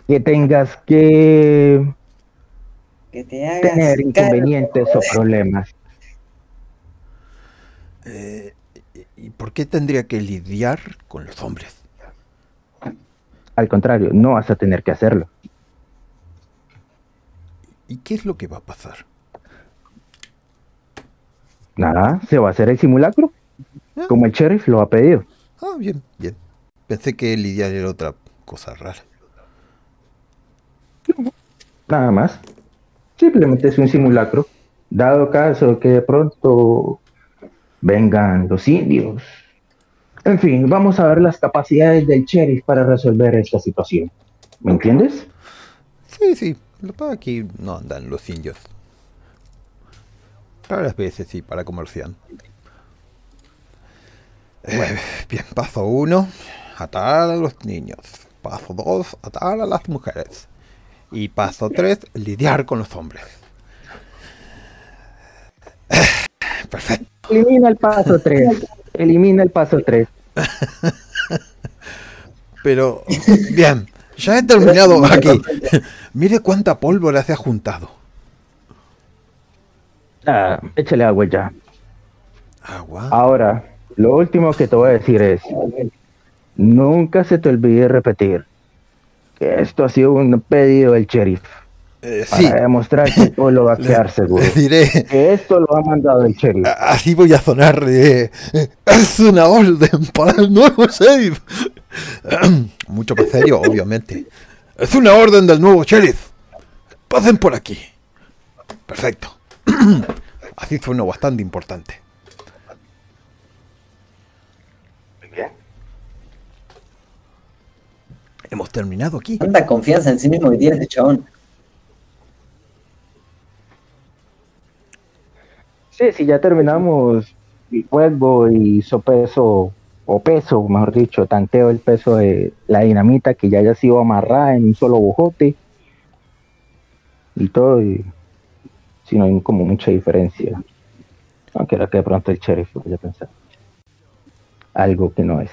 Que tengas que Que te hagas tener cargo. inconvenientes o problemas. Eh, ¿Y por qué tendría que lidiar con los hombres? Al contrario, no vas a tener que hacerlo. ¿Y qué es lo que va a pasar? Nada, se va a hacer el simulacro, Ah, como el sheriff lo ha pedido. ah, bien, bien. Pensé que lidiar era otra cosa rara. Nada más. Simplemente es un simulacro. Dado caso que de pronto vengan los indios. En fin, vamos a ver las capacidades del sheriff para resolver esta situación. ¿Me entiendes? Sí, sí. Aquí no andan los indios. Para las veces sí, para comerciar. Eh, bien, paso uno, atar a los niños. Paso dos, atar a las mujeres. Y paso tres, lidiar con los hombres. Eh, Perfecto. Elimina el paso 3. Elimina el paso 3. (laughs) Pero, bien, ya he terminado (laughs) aquí. (laughs) Mire cuánta pólvora se ha juntado. Ah, échale agua ya. Agua. Ahora, lo último que te voy a decir es, nunca se te olvide repetir que esto ha sido un pedido del sheriff Eh, para sí, demostrar que (laughs) todo lo va a le- quedar seguro. les diré. Que esto lo ha mandado el sheriff. Así voy a sonar de... Es una orden para el nuevo sheriff. (clears throat) Mucho más serio, obviamente. Es una orden del nuevo sheriff. Pasen por aquí. Perfecto. (clears throat) Así suena bastante importante. Hemos terminado aquí. Tanta confianza en sí mismo que tiene este chabón. Sí, sí, ya terminamos el juego y sopeso, o peso, mejor dicho, tanteo el peso de la dinamita que ya haya sido amarrada en un solo bojote y todo, y si no hay como mucha diferencia. Aunque era que de pronto el sheriff voy a pensar algo que no es.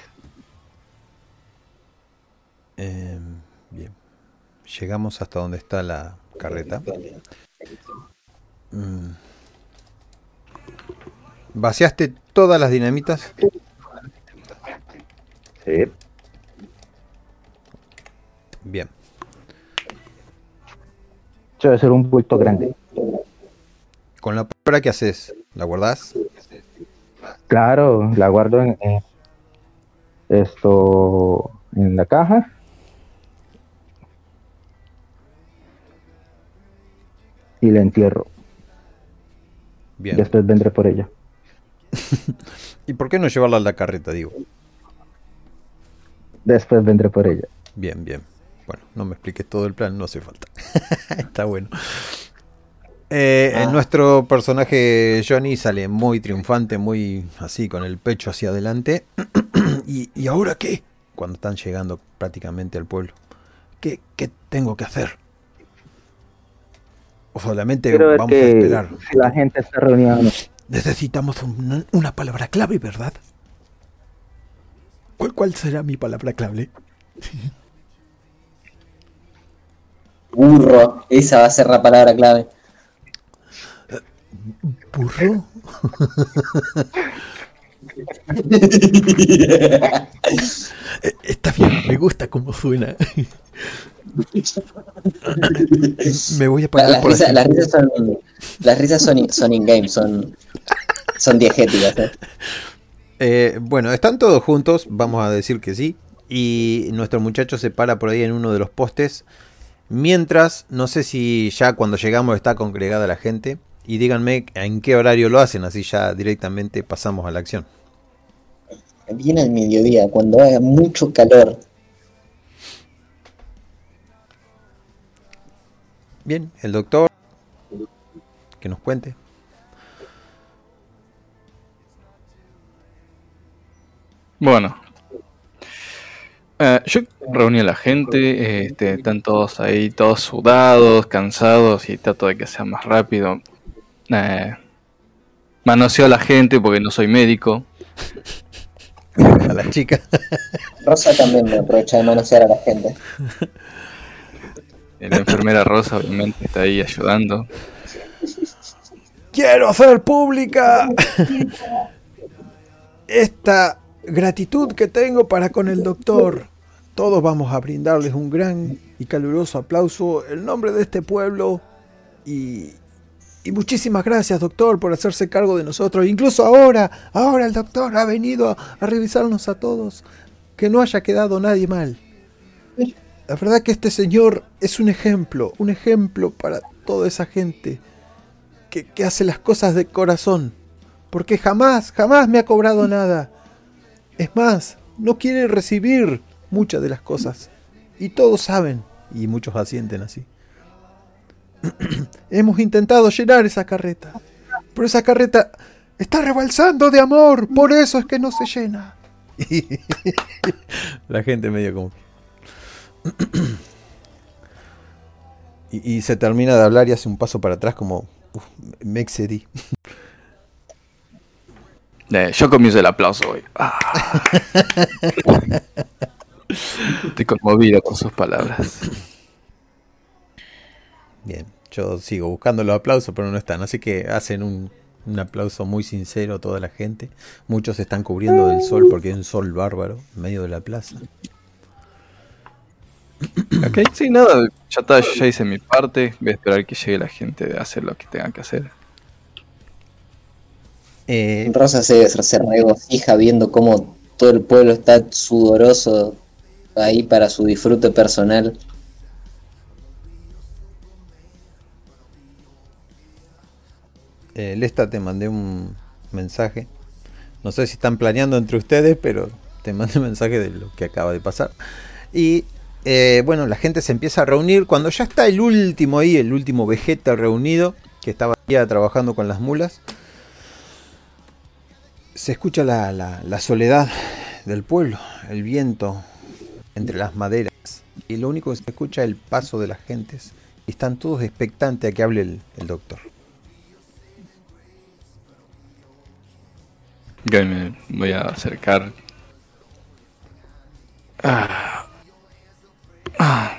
Em, bien. Llegamos hasta donde está la carreta. Mm. ¿Vaciaste todas las dinamitas? Sí. Bien. Debe ser un bulto grande. ¿Con la pólvora qué haces? ¿La guardás? Claro, la guardo en, en esto en la caja. Y la entierro. Bien. Después vendré por ella. (laughs) ¿Y por qué no llevarla a la carreta, digo? Después vendré por ella. Bien, bien. Bueno, no me expliques todo el plan, no hace falta. (laughs) Está bueno. Eh, Ah. Nuestro personaje Johnny sale muy triunfante, muy así, con el pecho hacia adelante. (clears throat) ¿Y, y ahora qué? Cuando están llegando prácticamente al pueblo. ¿Qué, qué tengo que hacer? O solamente Quiero ver vamos a esperar. si la gente está reunida no. Necesitamos una, una palabra clave, ¿verdad? ¿Cuál, ¿Cuál será mi palabra clave? (laughs) Burro, esa va a ser la palabra clave. ¿Burro? (laughs) Eh, Está bien, me gusta cómo suena. Me voy a La- las, por risas, aquí. las risas son, las risas son, in- son in-game, son, son diegéticas. ¿eh? Eh, bueno, están todos juntos, vamos a decir que sí. Y nuestro muchacho se para por ahí en uno de los postes. Mientras, no sé si ya cuando llegamos está congregada la gente. Y díganme en qué horario lo hacen, así ya directamente pasamos a la acción. Viene al mediodía, cuando haga mucho calor. Bien, el doctor, que nos cuente. Bueno. Eh, yo reuní a la gente, este, están todos ahí, todos sudados, cansados y trato de que sea más rápido. Eh, manoseo a la gente porque no soy médico. (laughs) A la chica. Rosa también me aprovecha de manosear a la gente. (laughs) La enfermera Rosa obviamente está ahí ayudando. Quiero hacer pública esta gratitud que tengo para con el doctor. Todos vamos a brindarles un gran y caluroso aplauso en nombre de este pueblo y, y muchísimas gracias doctor por hacerse cargo de nosotros. Incluso ahora, ahora el doctor ha venido a, a revisarnos a todos. Que no haya quedado nadie mal. La verdad que este señor es un ejemplo, un ejemplo para toda esa gente que, hace las cosas de corazón. Porque jamás, jamás me ha cobrado nada. Es más, no quiere recibir muchas de las cosas. Y todos saben. Y muchos asienten así. (clears throat) Hemos intentado llenar esa carreta. Pero esa carreta está rebalsando de amor. Por eso es que no se llena. (laughs) La gente medio como... y, y se termina de hablar y hace un paso para atrás como... "Uf, me excedí. Eh, yo comienzo el aplauso hoy. Ah. Estoy conmovido con sus palabras. Bien, yo sigo buscando los aplausos, pero no están. Así que hacen un, un aplauso muy sincero a toda la gente. Muchos se están cubriendo del sol porque hay un sol bárbaro en medio de la plaza. Ok, sí, nada, ya está, yo ya hice mi parte. Voy a esperar que llegue la gente a hacer lo que tengan que hacer. Eh, Rosa se, se regocija viendo cómo todo el pueblo está sudoroso ahí para su disfrute personal. eh, Lesta, te mandé un mensaje. No sé si están planeando entre ustedes, pero te mandé un mensaje de lo que acaba de pasar. Y eh, bueno, la gente se empieza a reunir. Cuando ya está el último ahí, el último Vegeta reunido, que estaba ya trabajando con las mulas, se escucha la, la- soledad del pueblo, el viento entre las maderas. Y lo único que se escucha es el paso de las gentes. Y están todos expectantes a que hable el- el doctor. Yo me voy a acercar. Ah. Ah.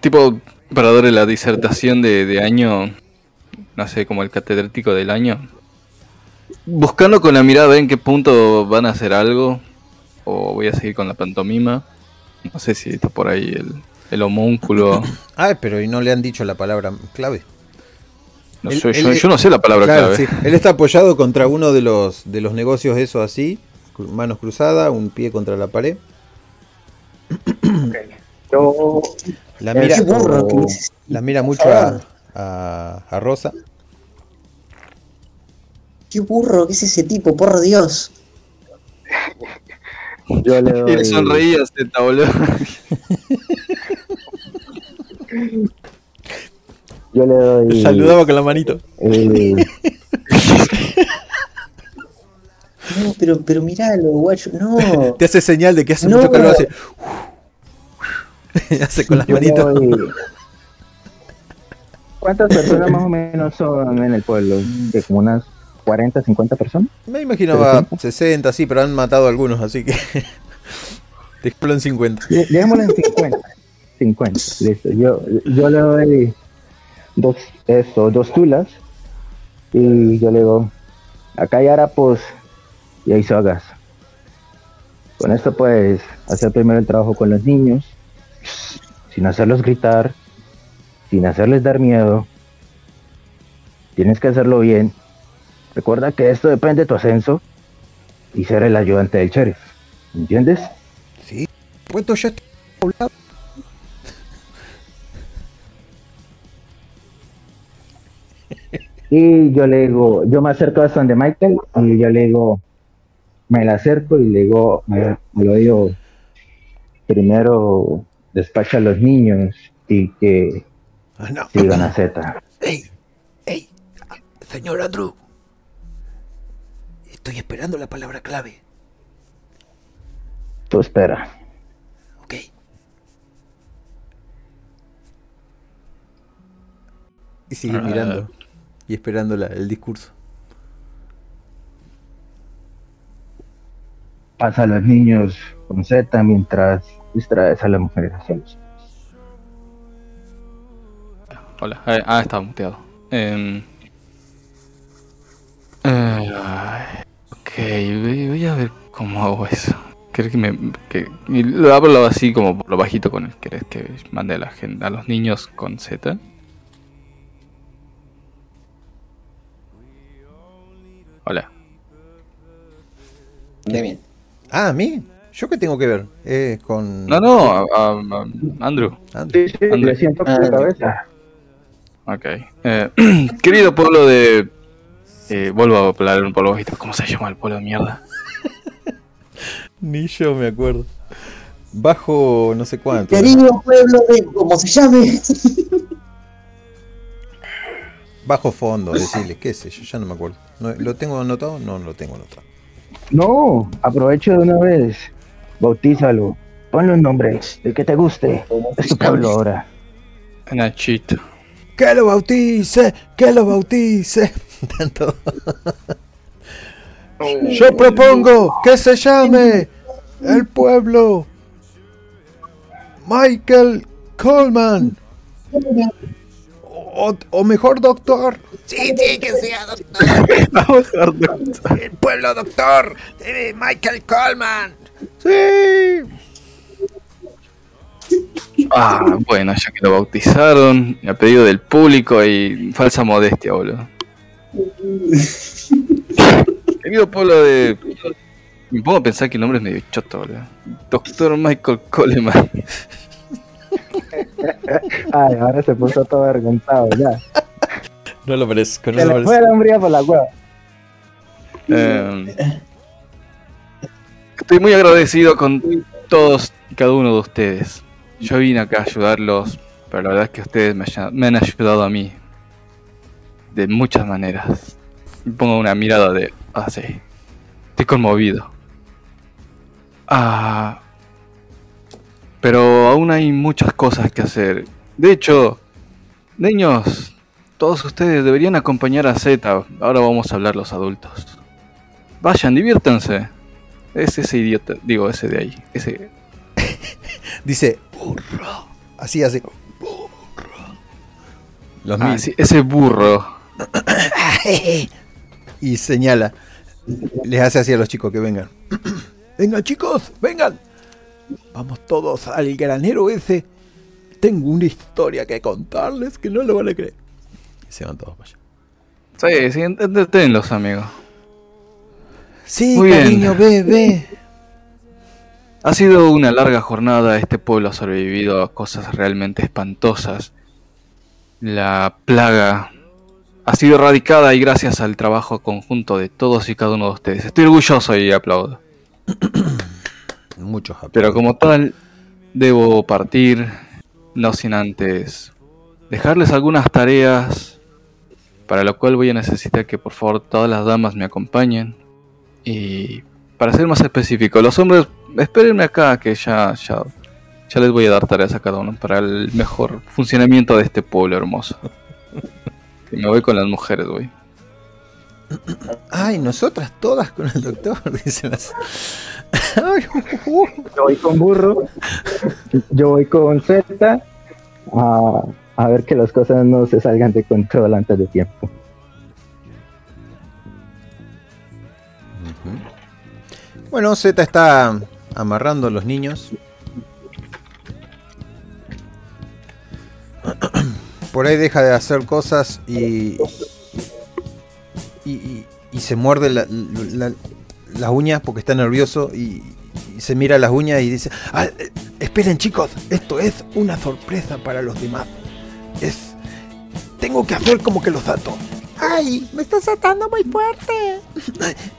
tipo, para darle la disertación de, de año, no sé, como el catedrático del año, buscando con la mirada en qué punto van a hacer algo, o voy a seguir con la pantomima. No sé si está por ahí el, el homúnculo. (coughs) Ah, pero y no le han dicho la palabra clave. No Él- sé, él- yo, yo no sé la palabra Claro, clave. sí. Él está apoyado contra uno de los de los negocios, eso así, manos cruzadas, un pie contra la pared. Yo, La mira, Qué burro que es. la mira mucho a, a, a Rosa. Qué burro que es ese tipo, por Dios. yo le (laughs) Y le doy. sonreía Z, boludo. Yo le doy. Saludaba con la manito. eh, (laughs) No, pero, pero miralo, guacho. No. Te hace señal de que hace No. mucho calor, hace. (laughs) hace con las le manitos. (laughs) ¿Cuántas personas más o menos son en el pueblo? ¿De como unas 40, 50 personas? Me imaginaba 60, sí, pero han matado a algunos, así que. (laughs) Dejémoslo en 50. De- Dejémoslo en 50. 50, listo. Yo, yo le doy dos, eso, dos tulas. Y yo le digo, acá hay harapos y hay sogas. Con esto puedes hacer primero el trabajo con los niños, sin hacerlos gritar, sin hacerles dar miedo. Tienes que hacerlo bien. Recuerda que esto depende de tu ascenso y ser el ayudante del sheriff. ¿Entiendes? Sí. Puesto ya poblado. Y yo le digo, yo me acerco a donde Michael y yo le digo, me la acerco y le digo, me, me lo digo, primero despacha a los niños y que Ah, no. sigan a Z. ¡Ey! ¡Ey! Señor Andrew. Estoy esperando la palabra clave. Tú espera. Ok. Y sigue Ah. mirando y esperando la- el discurso. Pasa a los niños con Z mientras distraes a las mujeres hacia los- Hola, eh, ah, estaba muteado. Em, eh, ok, voy, voy a ver cómo hago eso. ¿Querés que me.? Que, y lo hablo así como por lo bajito con él. ¿Querés que mande a la gente, a los niños con Z? Hola. Demian. Ah, ¿a mí? ¿Yo qué tengo que ver? Eh, con... No, no, a, a- a Andrew. Andrew. Sí, sí, André. le siento Ah, la cabeza. Ok. Eh, (clears throat) querido pueblo de. Eh, vuelvo a hablar un pueblo bajito. ¿Cómo se llama el pueblo de mierda? (laughs) Ni yo me acuerdo. Bajo no sé cuánto. Querido pueblo de. ¿Cómo se llame? Bajo fondo, (laughs) decirle, qué sé yo, ya no me acuerdo. ¿Lo tengo anotado? No, no lo tengo anotado. No, aprovecho de una vez. Bautízalo. Ponle un nombre, el que te guste. Es tu pueblo ahora. Nachito. ¡Que lo bautice! ¡Que lo bautice! (laughs) Tanto. Yo propongo que se llame el pueblo Michael Coleman. O, o mejor doctor. Sí, sí, que sea (laughs) doctor. El pueblo doctor. eh, Michael Coleman. Sí. Ah, bueno, ya que lo bautizaron, a pedido del público y falsa modestia, boludo. (laughs) Querido pueblo de. Me pongo a pensar que el nombre es medio choto, boludo. Doctor Michael Coleman. (laughs) Ay, ahora se puso todo avergonzado ya. No lo merezco, no Se lo le fue merezco. la hombría por la. Eh, estoy muy agradecido con todos y cada uno de ustedes. Yo vine acá a ayudarlos, pero la verdad es que ustedes me, han ayudado a mí de muchas maneras. Me pongo una mirada de. Ah, sí. Estoy conmovido. Ah. Pero aún hay muchas cosas que hacer. De hecho, niños, todos ustedes deberían acompañar a Z. Ahora vamos a hablar los adultos. Vayan, diviértanse. Es ese idiota, digo, ese de ahí. Ese. (laughs) Dice, burro. Así hace. burro. Los Ah, sí, ese burro. (laughs) Y señala. Les hace así a los chicos que vengan. (clears throat) vengan chicos, vengan. Vamos todos al granero ese. Tengo una historia que contarles que no lo van a creer. Y se van todos para allá. Sí, sí, entretenlos, amigos. Sí, Muy bien. cariño, ve, ve. Ha sido una larga jornada, este pueblo ha sobrevivido a cosas realmente espantosas. La plaga ha sido erradicada y gracias al trabajo conjunto de todos y cada uno de ustedes. Estoy orgulloso y aplaudo. (coughs) Muchos Pero como tal, debo partir, no sin antes dejarles algunas tareas, para lo cual voy a necesitar que por favor todas las damas me acompañen. Y para ser más específico, los hombres, espérenme acá que ya, ya, ya les voy a dar tareas a cada uno para el mejor funcionamiento de este pueblo hermoso. Y me voy con las mujeres, güey. Ay, nosotras todas con el doctor, (laughs) dicen las. Yo voy con burro, yo voy con Z a, a ver que las cosas no se salgan de control antes de tiempo. Bueno, Z está amarrando a los niños. (clears throat) Por ahí deja de hacer cosas y. y, y- se muerde la- las uñas porque está nervioso y, y se mira las uñas y dice: "Ah, eh, Esperen, chicos, esto es una sorpresa para los demás. Es. Tengo que hacer como que los ato. ¡Ay! ¡Me estás atando muy fuerte!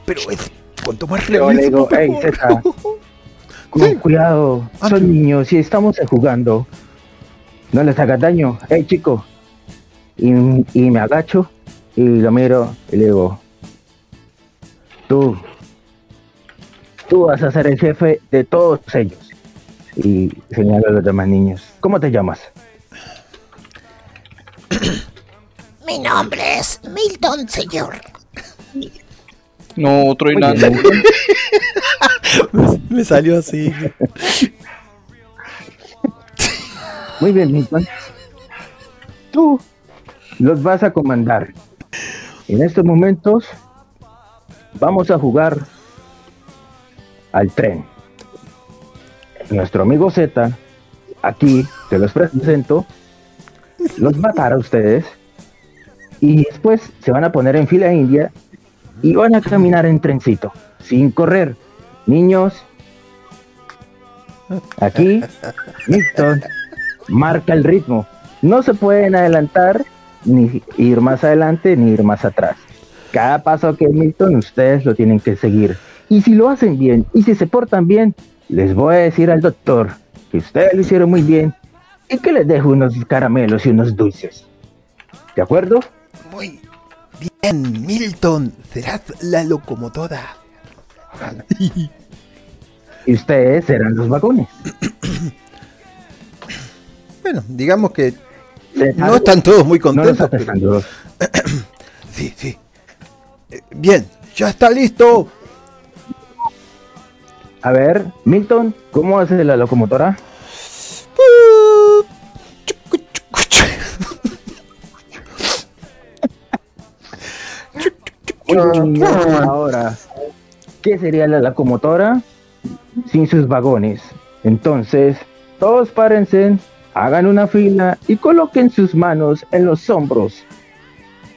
Pero es. Cuanto más Yo le. Con (laughs) Sí. cuidado, Ah, son sí. niños y estamos jugando. No les hagas daño. Hey, chico. Y, y me agacho y lo miro y le digo, tú, tú vas a ser el jefe de todos ellos. Y señalo a los demás niños. ¿Cómo te llamas? (coughs) Mi nombre es Milton, señor. No, otro Oye, enano. Me (laughs) salió así. Muy bien, Milton. Tú los vas a comandar. En estos momentos vamos a jugar al tren. Nuestro amigo Z, aquí te los presento, los va a ustedes y después se van a poner en fila india y van a caminar en trencito, sin correr. Niños, aquí, Milton, marca el ritmo. No se pueden adelantar, ni ir más adelante, ni ir más atrás. Cada paso que Milton, ustedes lo tienen que seguir. Y si lo hacen bien, y si se portan bien, les voy a decir al doctor que ustedes lo hicieron muy bien y que les dejo unos caramelos y unos dulces. ¿De acuerdo? Muy bien, Milton. Serás la locomotora. (laughs) Y ustedes serán los vagones. (clears throat) Bueno, digamos que no están todos muy no contentos. pero-. (clears throat) Sí, sí. Eh, bien, ya está listo. A ver, Milton, ¿cómo hace la locomotora? Ahora, ¿qué sería la locomotora sin sus vagones? Entonces, todos párense, hagan una fila y coloquen sus manos en los hombros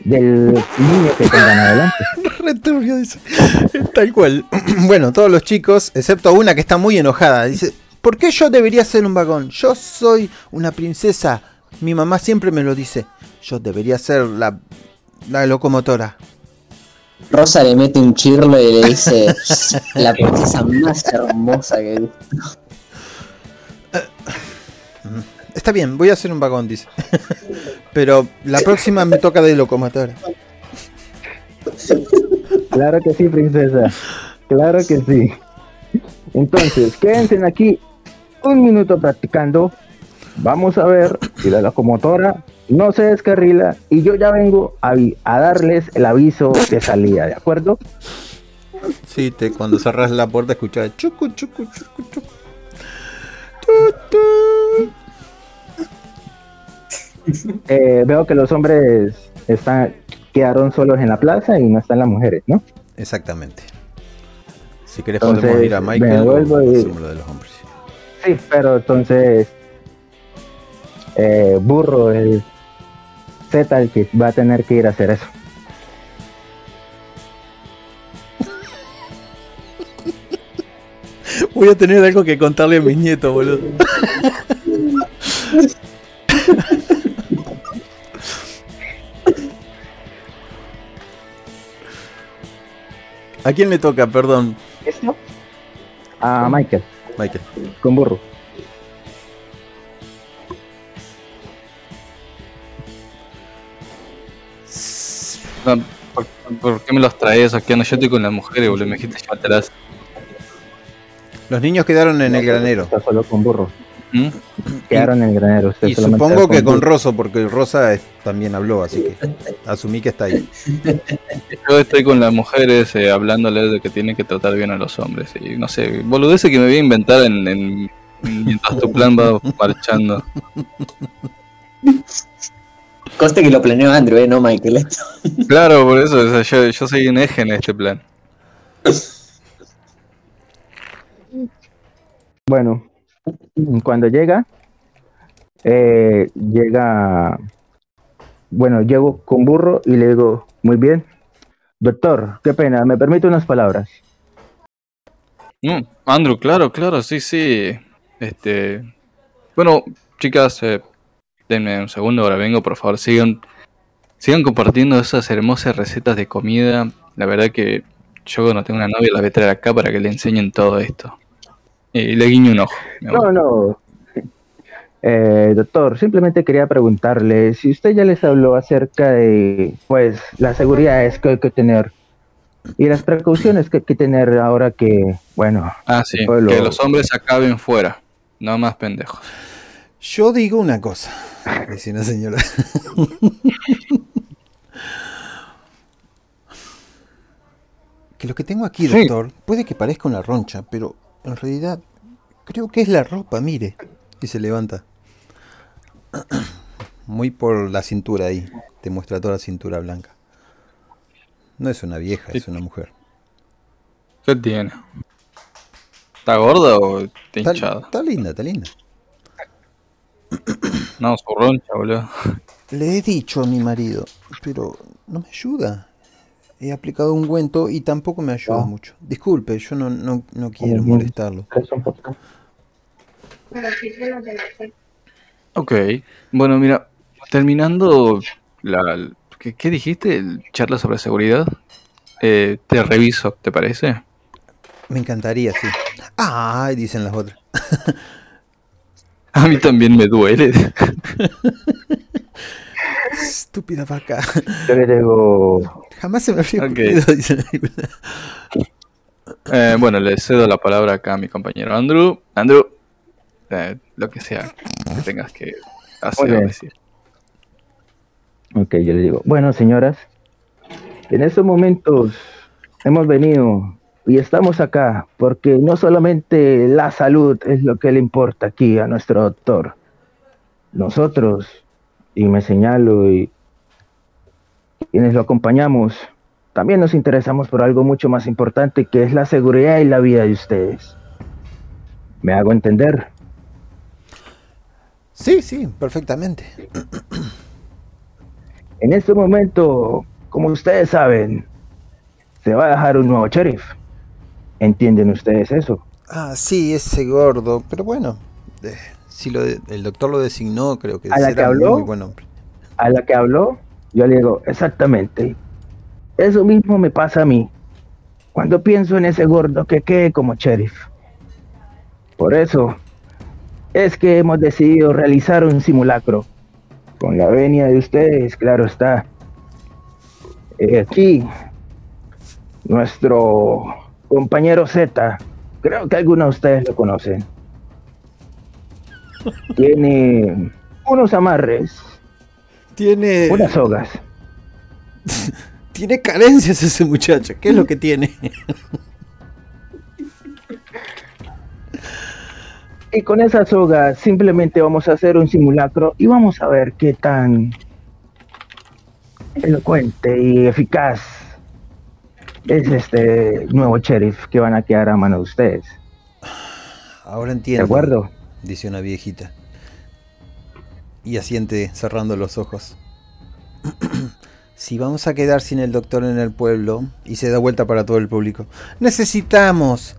del niño que tengan (laughs) adelante. Returbio dice. Tal cual. (clears throat) Bueno, todos los chicos, excepto una que está muy enojada, dice: ¿Por qué yo debería ser un vagón? Yo soy una princesa. Mi mamá siempre me lo dice. Yo debería ser la, la locomotora. Rosa le mete un chirlo y le dice la princesa más hermosa que he visto. (laughs) Está bien, voy a hacer un vagón, dice. (laughs) Pero la próxima me toca de locomotora. Claro que sí, princesa. Claro que sí. Entonces, quédense aquí un minuto practicando. Vamos a ver si la locomotora no se descarrila y yo ya vengo a, darles el aviso de salida, ¿de acuerdo? Sí, te, cuando cerras la puerta escuchas chucu, chucu, chucu, chucu. Tu, tu. Eh, veo que los hombres están, quedaron solos en la plaza y no están las mujeres, ¿no? Exactamente. Si querés Entonces, podemos ir a me Michael o y- lo de los hombres. Sí, pero entonces eh, Burro, el Z, el que va a tener que ir a hacer eso. (laughs) Voy a tener algo que contarle a mis nietos, boludo. (laughs) ¿A quién le toca, perdón, ¿Esto? A Michael, Michael? con Burro. ¿por, por qué me los traes aquí? No, yo estoy con las mujeres, boludo. Me dijiste llévatelas. Los niños quedaron en el granero. Está solo con Burro. ¿Mm? Quedaron en el granero. Y supongo que con. Rosso, porque Rosa es- también habló, así que (laughs) asumí que está ahí. Yo estoy con las mujeres eh, hablándoles de que tienen que tratar bien a los hombres. Y no sé, boludece que me voy a inventar en, en- mientras tu plan va marchando. Conste que lo planeó Andrew, eh, no Michael. (laughs) Claro, por eso, o sea, yo, yo soy un eje en este plan. (laughs) Bueno, cuando llega, eh, llega, bueno, llego con burro y le digo, muy bien, doctor, qué pena, me permite unas palabras. Mm, Andrew, claro, claro, sí, sí. Este. Bueno, chicas, eh, denme un segundo, ahora vengo, por favor, sigan. Sigan compartiendo esas hermosas recetas de comida. La verdad que yo cuando tengo una novia la voy a traer acá para que le enseñen todo esto. Y le guiño un ojo. No, no, eh, doctor, simplemente quería preguntarle si usted ya les habló acerca de, pues, las seguridades que hay que tener y las precauciones que hay que tener ahora que, bueno, Ah, sí, que los hombres acaben fuera. No más pendejos. Yo digo una cosa, señora. (laughs) que lo que tengo aquí, Sí. doctor, puede que parezca una roncha, pero en realidad creo que es la ropa, mire. Y se levanta. (clears throat) Muy por la cintura ahí. Te muestra toda la cintura blanca. No es una vieja, es una mujer. ¿Qué tiene? ¿Está gorda o está Está, hinchada? está linda, está linda. (clears throat) No, su roncha, boludo. Le he dicho a mi marido, pero no me ayuda. He aplicado un ungüento y tampoco me ayuda No. mucho. Disculpe, yo no, no, no quiero molestarlo. Ok. Bueno, mira, terminando la... ¿Qué, qué dijiste? ¿El ¿Charla sobre seguridad? Eh, te reviso, ¿te parece? Me encantaría, sí. Ay, dicen las otras. (laughs) A mí también me duele. (laughs) Estúpida vaca. Yo le digo, Jamás se me habría Ok. ocurrido, algunas. Eh, bueno, le cedo la palabra acá a mi compañero Andrew. Andrew, eh, lo que sea que tengas que hacer Muy o bien. decir. Ok, yo le digo, bueno, señoras, en estos momentos hemos venido y estamos acá porque no solamente la salud es lo que le importa aquí a nuestro doctor. Nosotros, y me señalo, y quienes lo acompañamos, también nos interesamos por algo mucho más importante que es la seguridad y la vida de ustedes. ¿Me hago entender? Sí, sí, perfectamente. (clears throat) En este momento, como ustedes saben, se va a dejar un nuevo sheriff. ¿Entienden ustedes eso? Ah, sí, ese gordo. Pero bueno, eh, si lo de- el doctor lo designó, creo que ¿A la que habló? muy buen hombre. A la que habló, yo le digo, exactamente. Eso mismo me pasa a mí. Cuando pienso en ese gordo que quede como sheriff. Por eso es que hemos decidido realizar un simulacro. Con la venia de ustedes, claro está. Aquí, nuestro compañero Z, creo que algunos de ustedes lo conocen. (laughs) Tiene unos amarres, Tiene, unas sogas. (laughs) tiene carencias ese muchacho. ¿Qué es lo que tiene? Y con esa soga simplemente vamos a hacer un simulacro y vamos a ver qué tan elocuente y eficaz es este nuevo sheriff que van a quedar a mano de ustedes. Ahora ¿De entiendo. acuerdo? Dice una viejita. Y asiente cerrando los ojos. (clears throat) si vamos a quedar sin el doctor en el pueblo, y se da vuelta para todo el público, necesitamos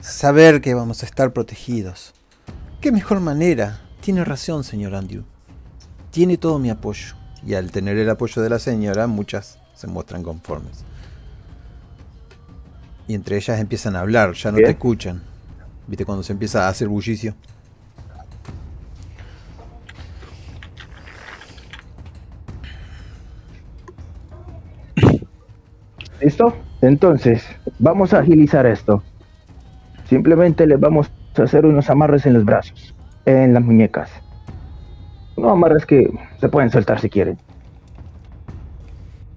saber que vamos a estar protegidos. ¿Qué mejor manera? Tiene razón, señor Andrew. Tiene todo mi apoyo. Y al tener el apoyo de la señora, muchas se muestran conformes. Y entre ellas empiezan a hablar, ya no te escuchan. ¿Viste cuando se empieza a hacer bullicio? ¿Listo? Entonces, vamos a agilizar esto. Simplemente les vamos a hacer unos amarres en los brazos, en las muñecas. No amarres que se pueden soltar si quieren.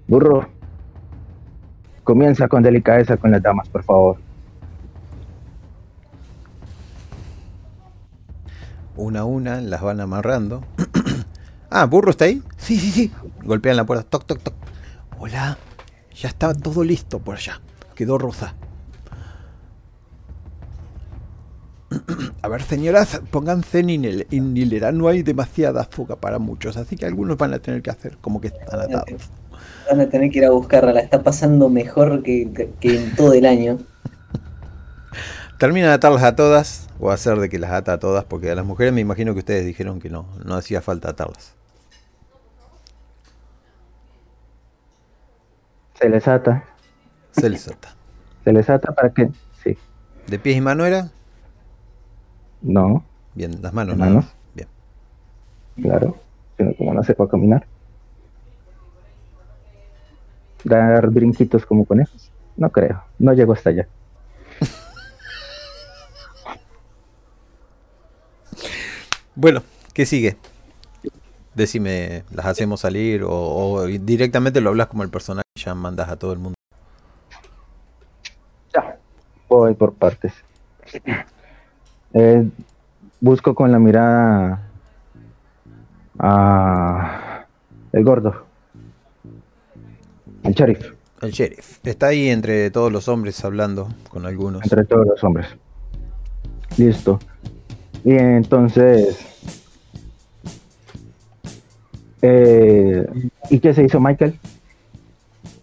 Burro, comienza con delicadeza con las damas, por favor. Una a una las van amarrando. (clears throat) ah, ¿Burro está ahí? Sí, sí, sí. Golpean la puerta. Toc, toc, toc. Hola. Ya está todo listo por allá. Quedó rosa. (clears throat) A ver, señoras, pónganse en Inel- en hilera. No hay demasiada fuga para muchos, así que algunos van a tener que hacer como que están atados. Van a tener que ir a buscarla, la está pasando mejor que, que- que en todo el año. (laughs) Terminan de atarlas a todas, o hacer de que las ata a todas, porque a las mujeres me imagino que ustedes dijeron que no, no hacía falta atarlas. Se les ata, Se les ata. se les ata para que... Sí, ¿De pies y mano era? no, Bien, las manos, Las manos. Bien. claro. Sino como no sepa caminar. Dar brinquitos como conejos. No creo, no llego hasta allá. (laughs) Bueno, ¿qué sigue? Decime, ¿las hacemos salir o, o directamente lo hablas como el personaje y ya mandas a todo el mundo? Ya, voy por partes. Eh, busco con la mirada a el gordo, el sheriff, El sheriff. Está ahí entre todos los hombres hablando con algunos. entre todos los hombres. Listo. Y entonces, eh, ¿y qué se hizo Michael?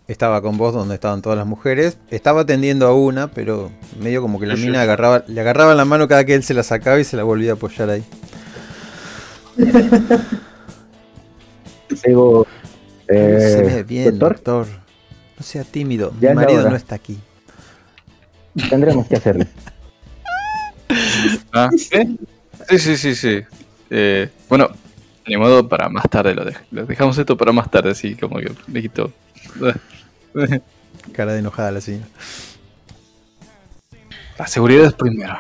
Estaba con vos donde estaban todas las mujeres. Estaba atendiendo a una, pero medio como que la mina agarraba, le agarraba la mano cada que él se la sacaba y se la volvía a apoyar ahí. (laughs) Digo, eh, se ve bien, doctor, doctor. No sea tímido. Ya Mi marido no está aquí. tendremos que hacerlo. (laughs) Ah, ¿eh? Sí, sí, sí, sí. Eh, bueno, ni modo para más tarde lo, dej- lo dejamos esto para más tarde, así como que me quito. (laughs) Cara de enojada la señora. La seguridad es primero.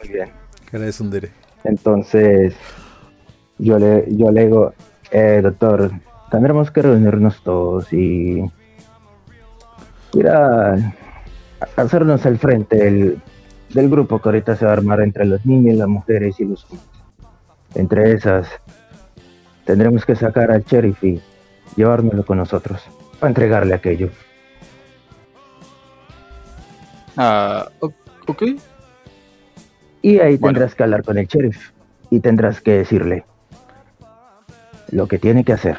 Muy bien. Cara de sundere. Entonces, yo le, yo le digo, eh, doctor, tendremos que reunirnos todos y ir a, a hacernos al frente del, del grupo que ahorita se va a armar entre los niños, las mujeres y los hombres. Entre esas, tendremos que sacar al sheriff y llevármelo con nosotros, para entregarle aquello. Ah, ok. Y ahí Bueno. tendrás que hablar con el sheriff y tendrás que decirle lo que tiene que hacer.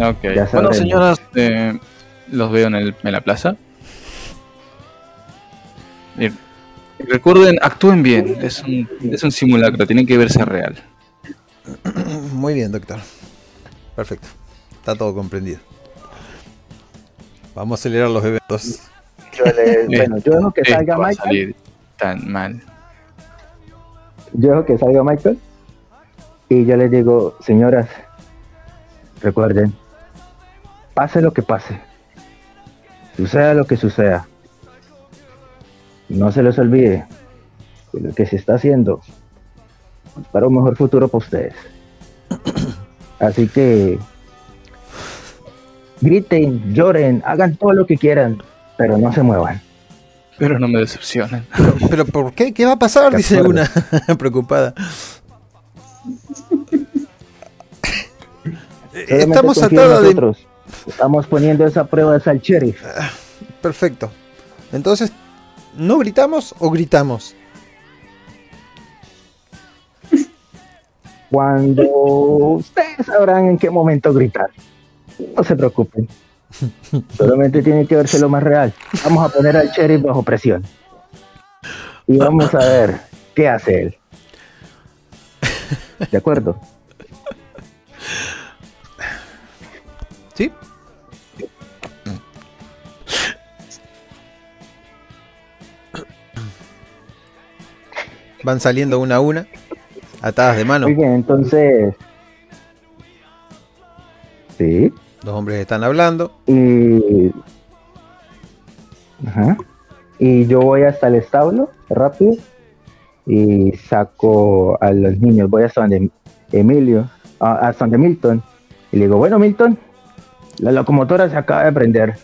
Ok. Bueno, señoras, eh, los veo en, el, en la plaza. Recuerden, actúen bien. Es un, es un simulacro, tiene que verse real. (clears throat) Muy bien, doctor. Perfecto. Está todo comprendido. Vamos a acelerar los eventos. Yo le- (laughs) bueno, yo dejo que Esto salga va a Michael. salir tan mal. Yo dejo que salga Michael. Y yo les digo, señoras, recuerden, pase lo que pase, suceda lo que suceda, no se les olvide que lo que se está haciendo es para un mejor futuro para ustedes. (coughs) Así que griten, lloren, hagan todo lo que quieran, pero no se muevan. Pero no me decepcionen. Pero, pero ¿por qué? ¿Qué va a pasar? ¿Te Dice una (laughs) preocupada. Estamos atadas de... nosotros. Estamos poniendo esa prueba al sheriff. Perfecto. Entonces, ¿no gritamos o gritamos? (laughs) Cuando ustedes sabrán en qué momento gritar. No se preocupen. (laughs) Solamente tiene que verse lo más real. Vamos a poner al sheriff bajo presión. Y vamos a ver qué hace él. (laughs) ¿De acuerdo? ¿Sí? Van saliendo una a una, atadas de mano. Muy bien, entonces. Sí. Los hombres están hablando. Y. Ajá. Y yo voy hasta el establo, rápido. Y saco a los niños. Voy hasta donde Emilio, a- hasta donde Milton. Y le digo, bueno, Milton, la locomotora se acaba de prender.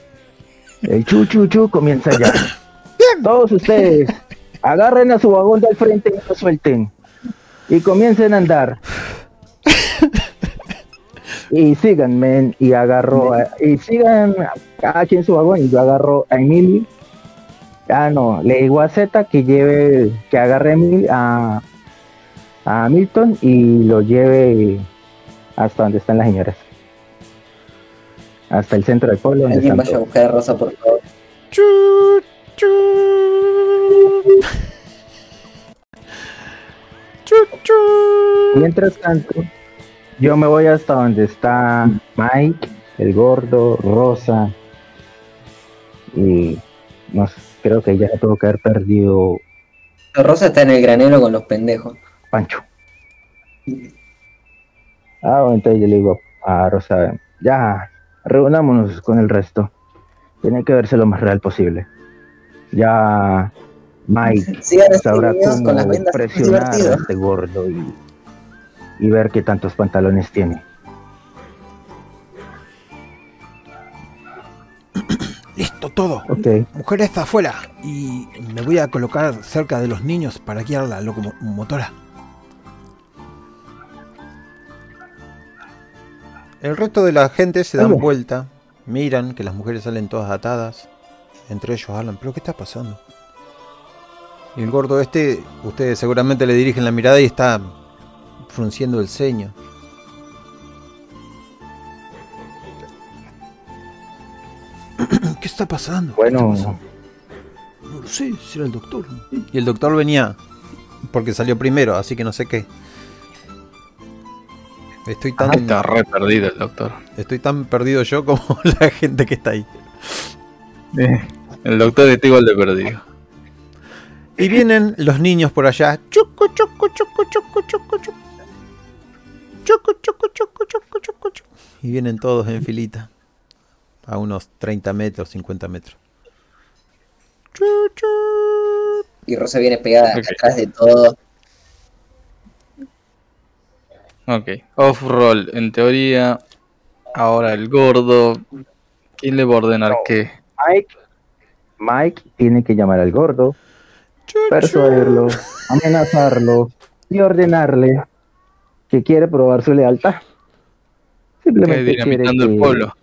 El chu chu chu comienza ya. (laughs) Todos ustedes, agarren a su vagón del frente y lo suelten. Y comiencen a andar. y síganme y agarro a- y sigan a cada quien su vagón y yo agarro a Emilio ah no le digo a Z que lleve que agarre a, a, a Milton y lo lleve hasta donde están las señoras hasta el centro del pueblo Alguien vaya a buscar a Rosa, por favor. Chu. Mientras tanto yo me voy hasta donde está Mike el gordo Rosa y no sé, creo que ya tuvo que haber perdido Rosa está en el granero con los pendejos. Pancho. Ah, bueno, entonces yo le digo a Rosa, ya, reunámonos con el resto. Tiene que verse lo más real posible. Ya Mike Sigan sabrá con las presionar a este gordo y, y ver qué tantos pantalones tiene. (coughs) Listo, todo. Ok, Mujer está afuera y me voy a colocar cerca de los niños para guiar la locomotora. El resto de la gente se dan Oye. vuelta, miran que las mujeres salen todas atadas. Entre ellos hablan, pero ¿qué está pasando? Y el gordo este, ustedes seguramente le dirigen la mirada y está frunciendo el ceño. (clears throat) ¿Qué está pasando? ¿Qué está bueno, pasando? No lo sé, será el doctor. Y el doctor venía porque salió primero, así que no sé qué. Estoy tan, Está re perdido el doctor. estoy tan perdido yo como (laughs) la gente que está ahí. El doctor está igual de perdido. Y vienen los niños por allá. Chucu, chucu, chucu, chucu, chucu, chucu. Chucu, chucu, chucu, chucu, chucu, chucu. Y vienen todos en filita. A unos 30 metros, 50 metros. Chu, chu. Y Rosa viene pegada Ok. atrás de todo. Ok. Off-roll. En teoría, ahora el gordo. ¿Quién le va a ordenar qué? Mike, Mike tiene que llamar al gordo, Chu, chu. persuadirlo, amenazarlo y ordenarle que quiere probar su lealtad. Que Simplemente quiere dinamitando el que- pueblo.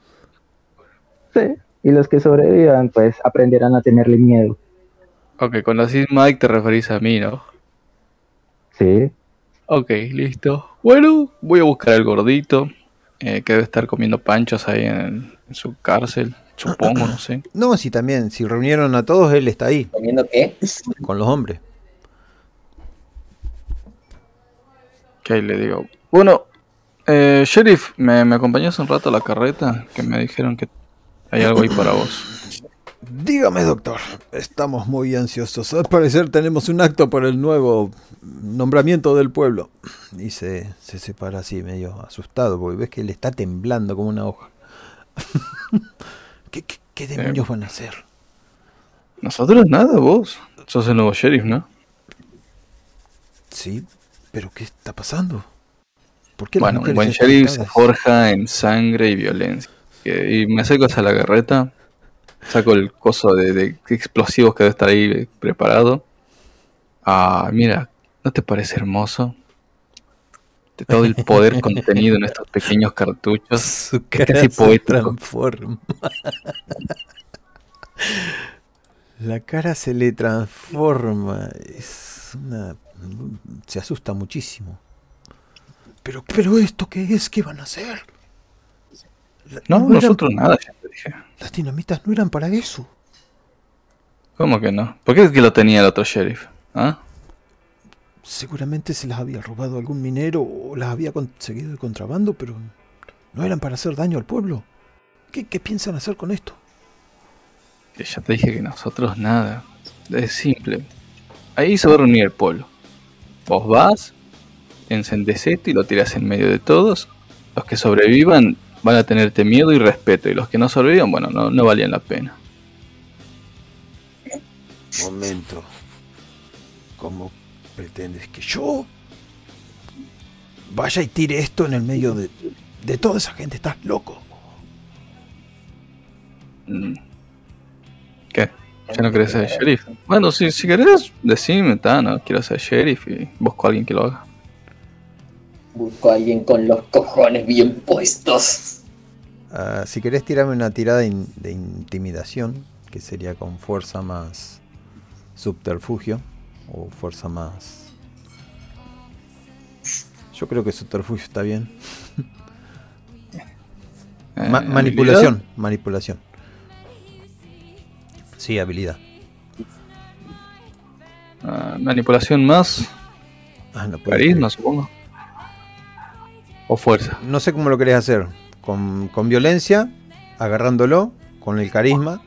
Sí, y los que sobrevivan, pues aprenderán a tenerle miedo. Ok, cuando decís Mike te referís a mí, ¿no? Sí, Ok, listo. Bueno, voy a buscar al gordito. eh, que debe estar comiendo panchos ahí en, en su cárcel. Supongo, no sé. (clears throat) No, si también, si reunieron a todos, él está ahí, ¿Comiendo qué? con los hombres. Ahí le digo. Bueno, eh, Sheriff, ¿me, ¿me acompañas un rato a la carreta? Que me dijeron que hay algo ahí para vos. (clears throat) Dígame, doctor. Estamos muy ansiosos. Al parecer tenemos un acto por el nuevo nombramiento del pueblo. Y se, se separa así, medio asustado, porque ves que le está temblando como una hoja. (laughs) ¿Qué, qué, qué demonios van a hacer? Nosotros nada, vos. Sos el nuevo sheriff, ¿no? Sí, pero ¿qué está pasando? ¿Por qué Bueno, mujeres buen sheriff se forja en sangre y violencia. Y me acerco hacia la carreta. Saco el coso de, de explosivos que debe estar ahí preparado. Ah, mira, ¿no te parece hermoso? De todo el poder (laughs) contenido en estos pequeños cartuchos. (laughs) Su casi cara se poético. transforma. (laughs) La cara se le transforma. Es una. Se asusta muchísimo. Pero, pero esto qué es, ¿qué van a hacer? La- No, nosotros nada, ya te dije. Las dinamitas no eran para eso. ¿Cómo que no? ¿Por qué es que lo tenía el otro sheriff? ¿Ah? Seguramente se las había robado algún minero o las había conseguido de contrabando, pero no eran para hacer daño al pueblo. ¿Qué, qué piensan hacer con esto? Que ya te dije que nosotros nada. Es simple. Ahí se va a reunir el pueblo. Vos vas, encendés esto y lo tirás en medio de todos. Los que sobrevivan van a tenerte miedo y respeto. Y los que no sobrevivan, bueno, no, no valían la pena. Momento. ¿Cómo pretendes que yo vaya y tire esto en el medio de, de toda esa gente? ¿Estás loco? Mm. ¿Ya no querés ser sheriff? Bueno, si, si querés, decime, ta, no quiero ser sheriff y busco a alguien que lo haga. Busco a alguien con los cojones bien puestos. Ah, si querés tirarme una tirada de in- de intimidación, que sería con fuerza más subterfugio, o fuerza más... Yo creo que subterfugio está bien. (laughs) Eh, Ma- manipulación, manipulación. Sí, habilidad. Ah, manipulación más. Ah, no puede Carisma, ser. supongo. O fuerza. No sé cómo lo querés hacer. Con, con violencia, agarrándolo, con el carisma.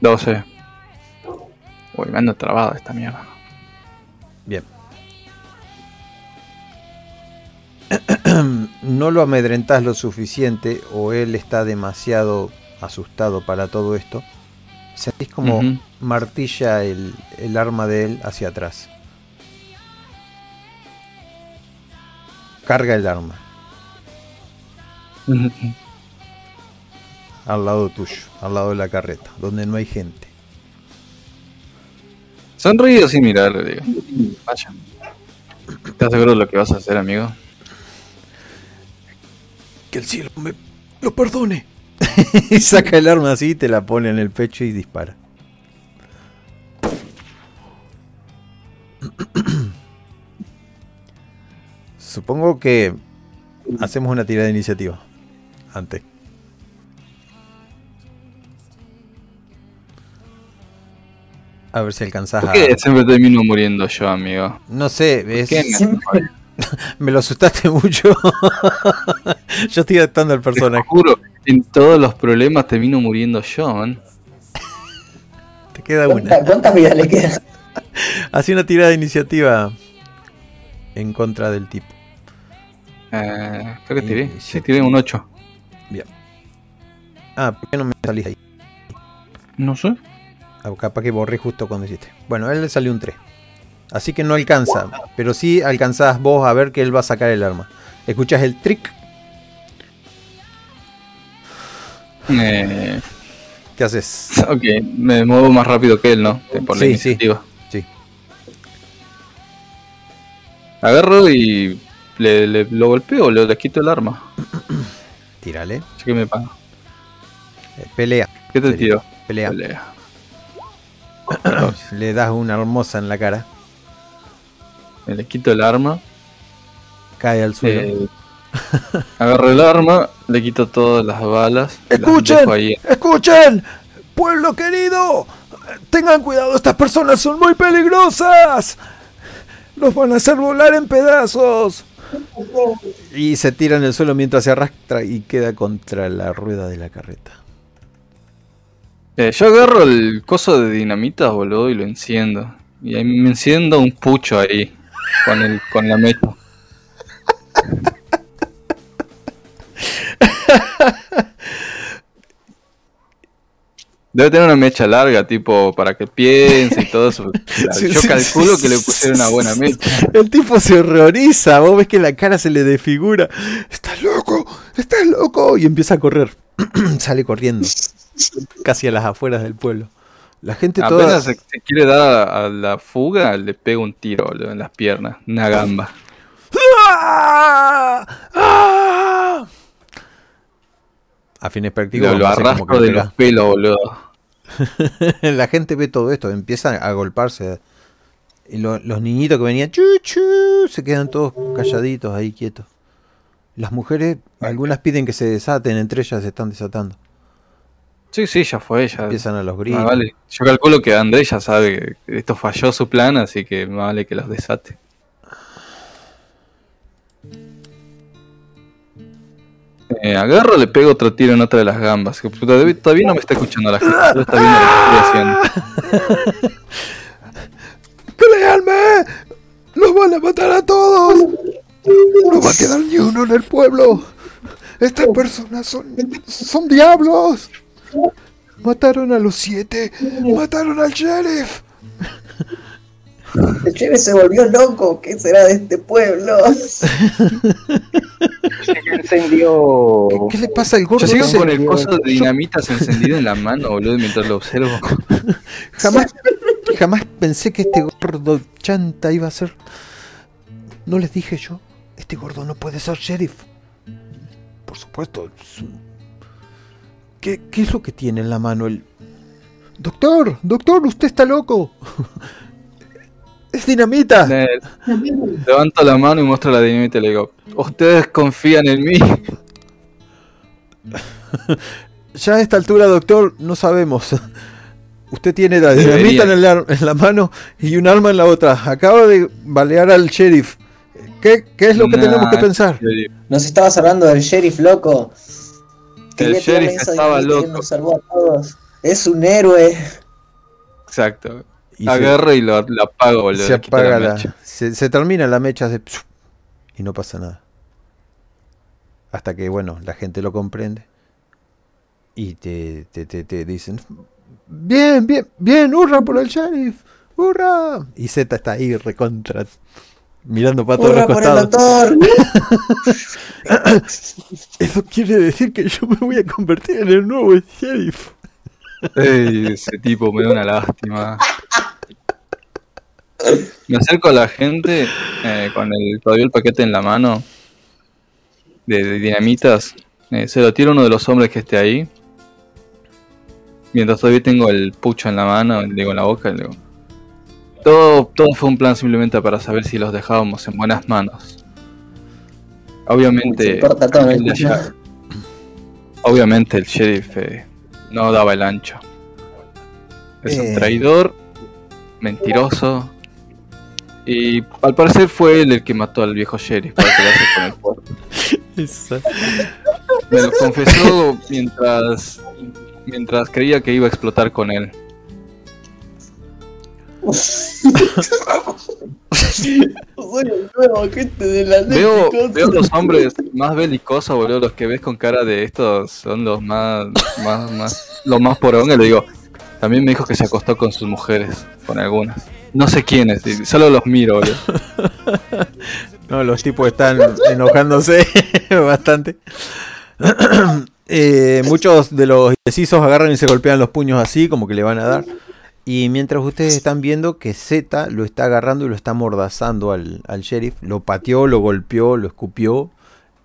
12. Uy, me ando trabada esta mierda. Bien. (clears throat) no lo amedrentás lo suficiente o él está demasiado asustado para todo esto. Sentís como martilla el, el arma de él hacia atrás. Carga el arma al lado tuyo, al lado de la carreta, donde no hay gente. Sonríe sin mirar, le digo. Vaya. ¿Estás seguro de lo que vas a hacer, amigo? Que el cielo me lo perdone. (laughs) y saca el arma así, te la pone en el pecho y dispara. (clears throat) Supongo que hacemos una tirada de iniciativa. Antes. A ver si alcanzás ¿Por a... qué siempre termino muriendo yo, amigo? No sé, es... (laughs) me lo asustaste mucho. (laughs) Yo estoy adaptando al Te personaje. juro, en todos los problemas termino muriendo yo, man. Te queda una. ¿Cuánta- ¿Cuántas vidas le quedan? (laughs) Hacía una tirada de iniciativa en contra del tipo. Eh, creo que tiré. Sí, tiré un 8. Ah, ¿por qué no me salís ahí? No sé. Ah, capaz que borré justo cuando hiciste. Bueno, a él le salió un 3. Así que no alcanza. Pero sí alcanzás vos a ver que él va a sacar el arma. Escuchás el trick. Eh, ¿Qué haces? ok, me muevo más rápido que él, ¿no? Por la Sí, sí. iniciativa. Sí. Agarro y le, le- lo golpeo, le, le quito el arma. (clears throat) Tírale. Así que me paga. Eh, pelea. ¿Qué te tiro? Pelea. Pelea. (clears throat) Le das una hermosa en la cara. Le quito el arma. Cae al suelo. eh, agarro el arma, le quito todas las balas. las ¡Escuchen! ahí. ¡Escuchen! ¡Pueblo querido! Tengan cuidado, estas personas son muy peligrosas. Los van a hacer volar en pedazos. Y se tira en el suelo mientras se arrastra y queda contra la rueda de la carreta. Eh, yo agarro el coso de dinamita, boludo, y lo enciendo. Y ahí me enciendo un pucho ahí. Con, el, con la mecha. Debe tener una mecha larga, tipo, para que piense y todo eso. (laughs) Sí, Yo sí, calculo sí, que le pusieron una buena mecha. El tipo se horroriza, vos ves que la cara se le desfigura. ¡Estás loco! ¡Estás loco! Y empieza a correr. (clears throat) sale corriendo, casi a las afueras del pueblo. La gente toda... Apenas se, se quiere dar a, a la fuga, le pega un tiro boludo, en las piernas, una gamba. A fines prácticos, Lo, lo arrastro de los pelos, boludo. (laughs) la gente ve todo esto, empiezan a golparse. Y lo- los niñitos que venían, chu, chu, se quedan todos calladitos ahí quietos. Las mujeres, algunas piden que se desaten, entre ellas se están desatando. Sí, sí, ya fue, ya. Empiezan a los gritos. vale. Yo calculo que Andrés ya sabe que esto falló su plan, así que más vale que los desate. Eh, agarro, le pego otro tiro en otra de las gambas. que Todavía, todavía no me está escuchando la gente, solo está viendo lo que estoy haciendo. (laughs) ¡Créanme! ¡Los van a matar a todos! ¡No va a quedar ni uno en el pueblo! ¡Estas personas son, son diablos! (laughs) Mataron a los siete, mataron al sheriff. (laughs) El Cheve se volvió loco. ¿Qué será de este pueblo? (laughs) Se encendió. ¿Qué, qué le pasa al gordo? Yo sigo con el coso de dinamitas encendido en la mano, boludo, mientras lo observo. Jamás, jamás pensé que este gordo chanta iba a ser. No les dije yo. Este gordo no puede ser sheriff. Por supuesto. es un- ¿Qué, qué es lo que tiene en la mano el. Doctor, doctor, usted está loco. (laughs) Es dinamita. Eh, Levanto la mano y muestro la dinamita y le digo, ustedes confían en mí. (laughs) Ya a esta altura, doctor, no sabemos. Usted tiene la dinamita en, el ar- en la mano y un arma en la otra. Acaba de balear al sheriff. ¿Qué, qué es lo que Nah, tenemos que pensar? Nos estabas hablando del sheriff loco. El sheriff estaba loco. Nos salvó a todos. Es un héroe. Exacto. Y se- Agarro y lo, lo apago, boludo. se apaga la, mecha. se, se termina la mecha pf, y no pasa nada hasta que bueno la gente lo comprende y te, te, te, te dicen bien bien bien hurra por el sheriff hurra y Z está ahí recontra mirando para todos ¡Hurra los por el costados doctor! (laughs) eso quiere decir que yo me voy a convertir en el nuevo sheriff Ey, ese tipo me da una lástima. Me acerco a la gente eh, con el, todavía el paquete en la mano de, de dinamitas. Eh, se lo tiro a uno de los hombres que esté ahí. Mientras todavía tengo el pucho en la mano, le digo en la boca, le digo. Todo, todo fue un plan simplemente para saber si los dejábamos en buenas manos. Obviamente, importa todo, no el allá- obviamente el sheriff eh, no daba el ancho. Es Eh. un traidor, mentiroso. Y al parecer fue él el que mató al viejo sheriff para quedarse con el puerto. Me lo confesó mientras mientras creía que iba a explotar con él. Soy el nuevo agente de la Veo, veo los hombres más belicosos, boludo, los que ves con cara de estos son los más, más, más, los más poronga, le digo. También me dijo que se acostó con sus mujeres, con algunas. No sé quiénes, solo los miro, boludo. (laughs) No, los tipos están enojándose (laughs) bastante. (clears throat) Eh, muchos de los indecisos agarran y se golpean los puños así, como que le van a dar. Y mientras ustedes están viendo que Z lo está agarrando y lo está mordazando al, al sheriff, lo pateó, lo golpeó, lo escupió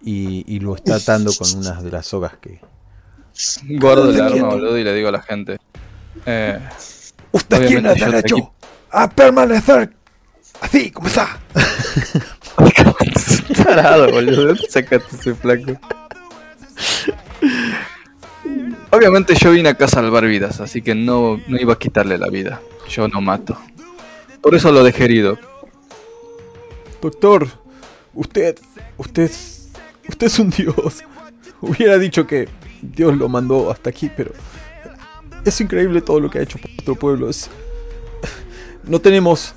y, y lo está atando con unas de las sogas que... Guardo el arma, boludo, y le digo a la gente. Eh, ¿Usted quién tiene derecho a permanecer así como está? (laughs) Tarado, boludo. Sácate ese flaco. Obviamente yo vine acá a salvar vidas, así que no, no iba a quitarle la vida. Yo no mato. Por eso lo dejé herido. Doctor, usted, usted, usted es un dios. Hubiera dicho que Dios lo mandó hasta aquí, pero es increíble todo lo que ha hecho por nuestro pueblo. Es, no tenemos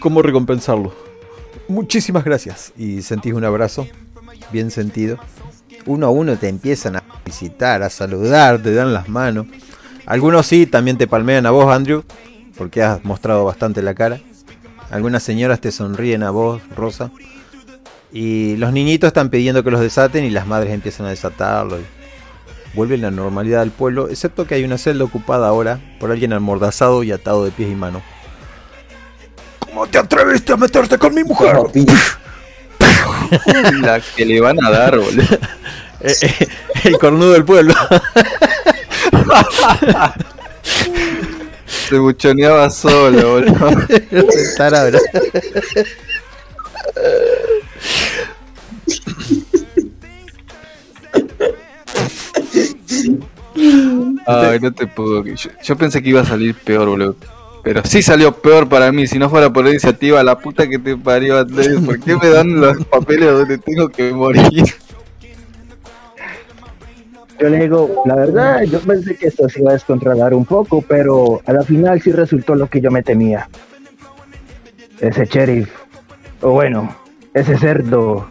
cómo recompensarlo. Muchísimas gracias. Y sentís un abrazo, bien sentido. Uno a uno te empiezan a visitar, a saludar, te dan las manos. Algunos sí, también te palmean a vos, Andrew, porque has mostrado bastante la cara. Algunas señoras te sonríen a vos, Rosa. Y los niñitos están pidiendo que los desaten y las madres empiezan a desatarlo. vuelve la normalidad al pueblo, excepto que hay una celda ocupada ahora por alguien amordazado y atado de pies y manos. ¿Cómo te atreviste a meterte con mi mujer? (laughs) La que le van a dar, boludo. (laughs) Eh, eh, el cornudo del pueblo. Se buchoneaba solo, boludo. Tarabra. Ay, no te puedo. Yo, yo pensé que iba a salir peor, boludo. Pero sí salió peor para mí. Si no fuera por la iniciativa, la puta que te parió, Andrés. ¿Por qué me dan los papeles donde tengo que morir? Yo le digo, la verdad, yo pensé que esto se iba a descontrolar un poco, pero a la final sí resultó lo que yo me temía. Ese sheriff, o bueno, ese cerdo,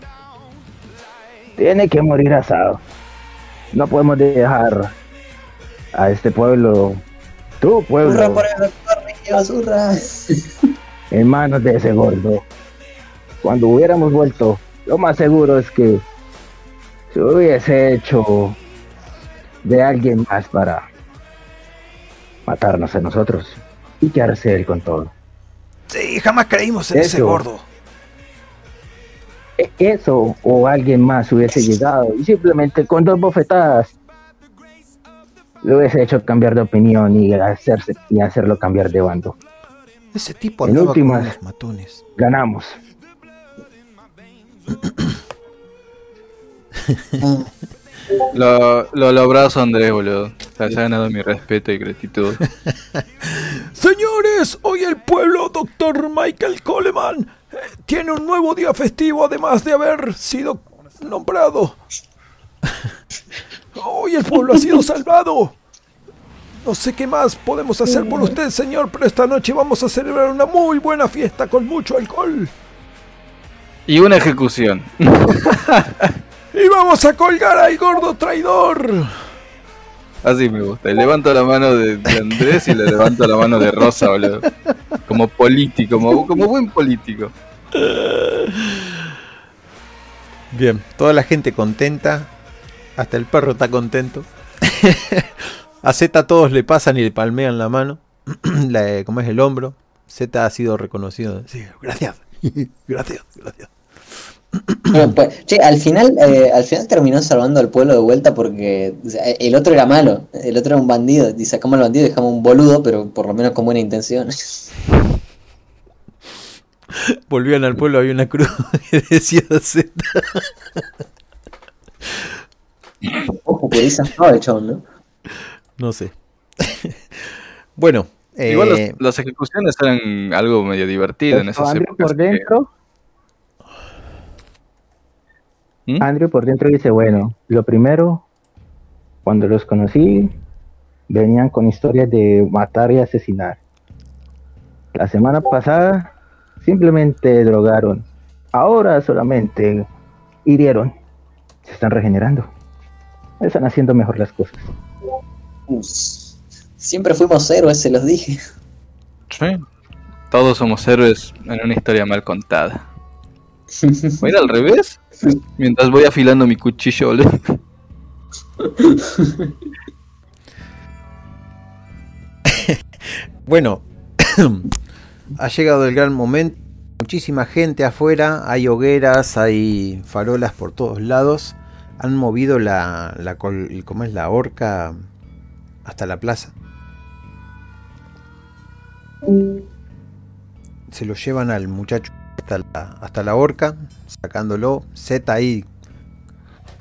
tiene que morir asado. No podemos dejar a este pueblo, tu ¡Hurra pueblo, por el doctor Riquelme, hurra! en manos de ese gordo. Cuando hubiéramos vuelto, lo más seguro es que se hubiese hecho de alguien más para matarnos a nosotros y quedarse él con todo. Sí, jamás creímos en ese gordo. E- Eso o alguien más hubiese llegado y simplemente con dos bofetadas lo hubiese hecho cambiar de opinión y, hacerse, y hacerlo cambiar de bando. Ese tipo En últimas. con los matones. Ganamos. Lo, (laughs) lo, lo abrazo, Andrés, boludo. Se ha ganado mi respeto y gratitud. (laughs) Señores, hoy el pueblo, doctor Michael Coleman, eh, tiene un nuevo día festivo además de haber sido nombrado. (laughs) Hoy el pueblo ha sido salvado. No sé qué más podemos hacer por usted, señor, pero esta noche vamos a celebrar una muy buena fiesta con mucho alcohol. Y una ejecución. (laughs) Y vamos a colgar al gordo traidor. Así me gusta. Levanto la mano de, de Andrés y le levanto la mano de Rosa, boludo. Como político, como, como buen político. Bien, toda la gente contenta. Hasta el perro está contento. A Z todos le pasan y le palmean la mano. (clears throat) la, como es el hombro. Z ha sido reconocido. Sí, gracias. (laughs) gracias, gracias. (clears throat) Bueno, pues, che, al final, eh, al final terminó salvando al pueblo de vuelta porque o sea, el otro era malo, el otro era un bandido, y sacamos al bandido y dejamos un boludo, pero por lo menos con buena intención. Volvían al pueblo, había una cruz (laughs) que decía Z. (laughs) Ojo, que dice no, el chabón, ¿no? No sé. (laughs) bueno, eh, Igual los- las ejecuciones eran algo medio divertido en esas Andrew épocas. por dentro, ¿Mm? Andrew por dentro dice, bueno, lo primero, cuando los conocí, venían con historias de matar y asesinar. La semana pasada simplemente drogaron. Ahora solamente hirieron. Se están regenerando. Están haciendo mejor las cosas. Siempre fuimos héroes, se los dije. Sí. Todos somos héroes en una historia mal contada. (laughs) ¿Voy a ir al revés? Mientras voy afilando mi cuchillo, boludo. (laughs) Bueno, (clears throat) ha llegado el gran momento. Muchísima gente afuera, hay hogueras, hay farolas por todos lados. Han movido la, la col- ¿cómo es la horca hasta la plaza. Se lo llevan al muchacho hasta la, hasta la horca, sacándolo. Z ahí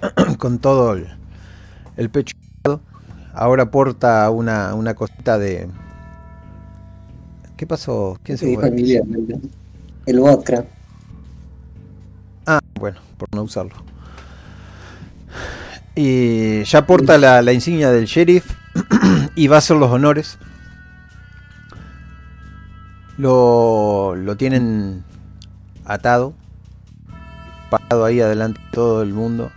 (clears throat) con todo el, el pecho. Ahora porta una, una cosita de, ¿Qué pasó? ¿Quién se Sí, El vodka. Ah, bueno, por no usarlo. Y ya porta la, insignia del sheriff (clears throat) y va a hacer los honores. Lo, lo tienen atado, parado ahí adelante de todo el mundo.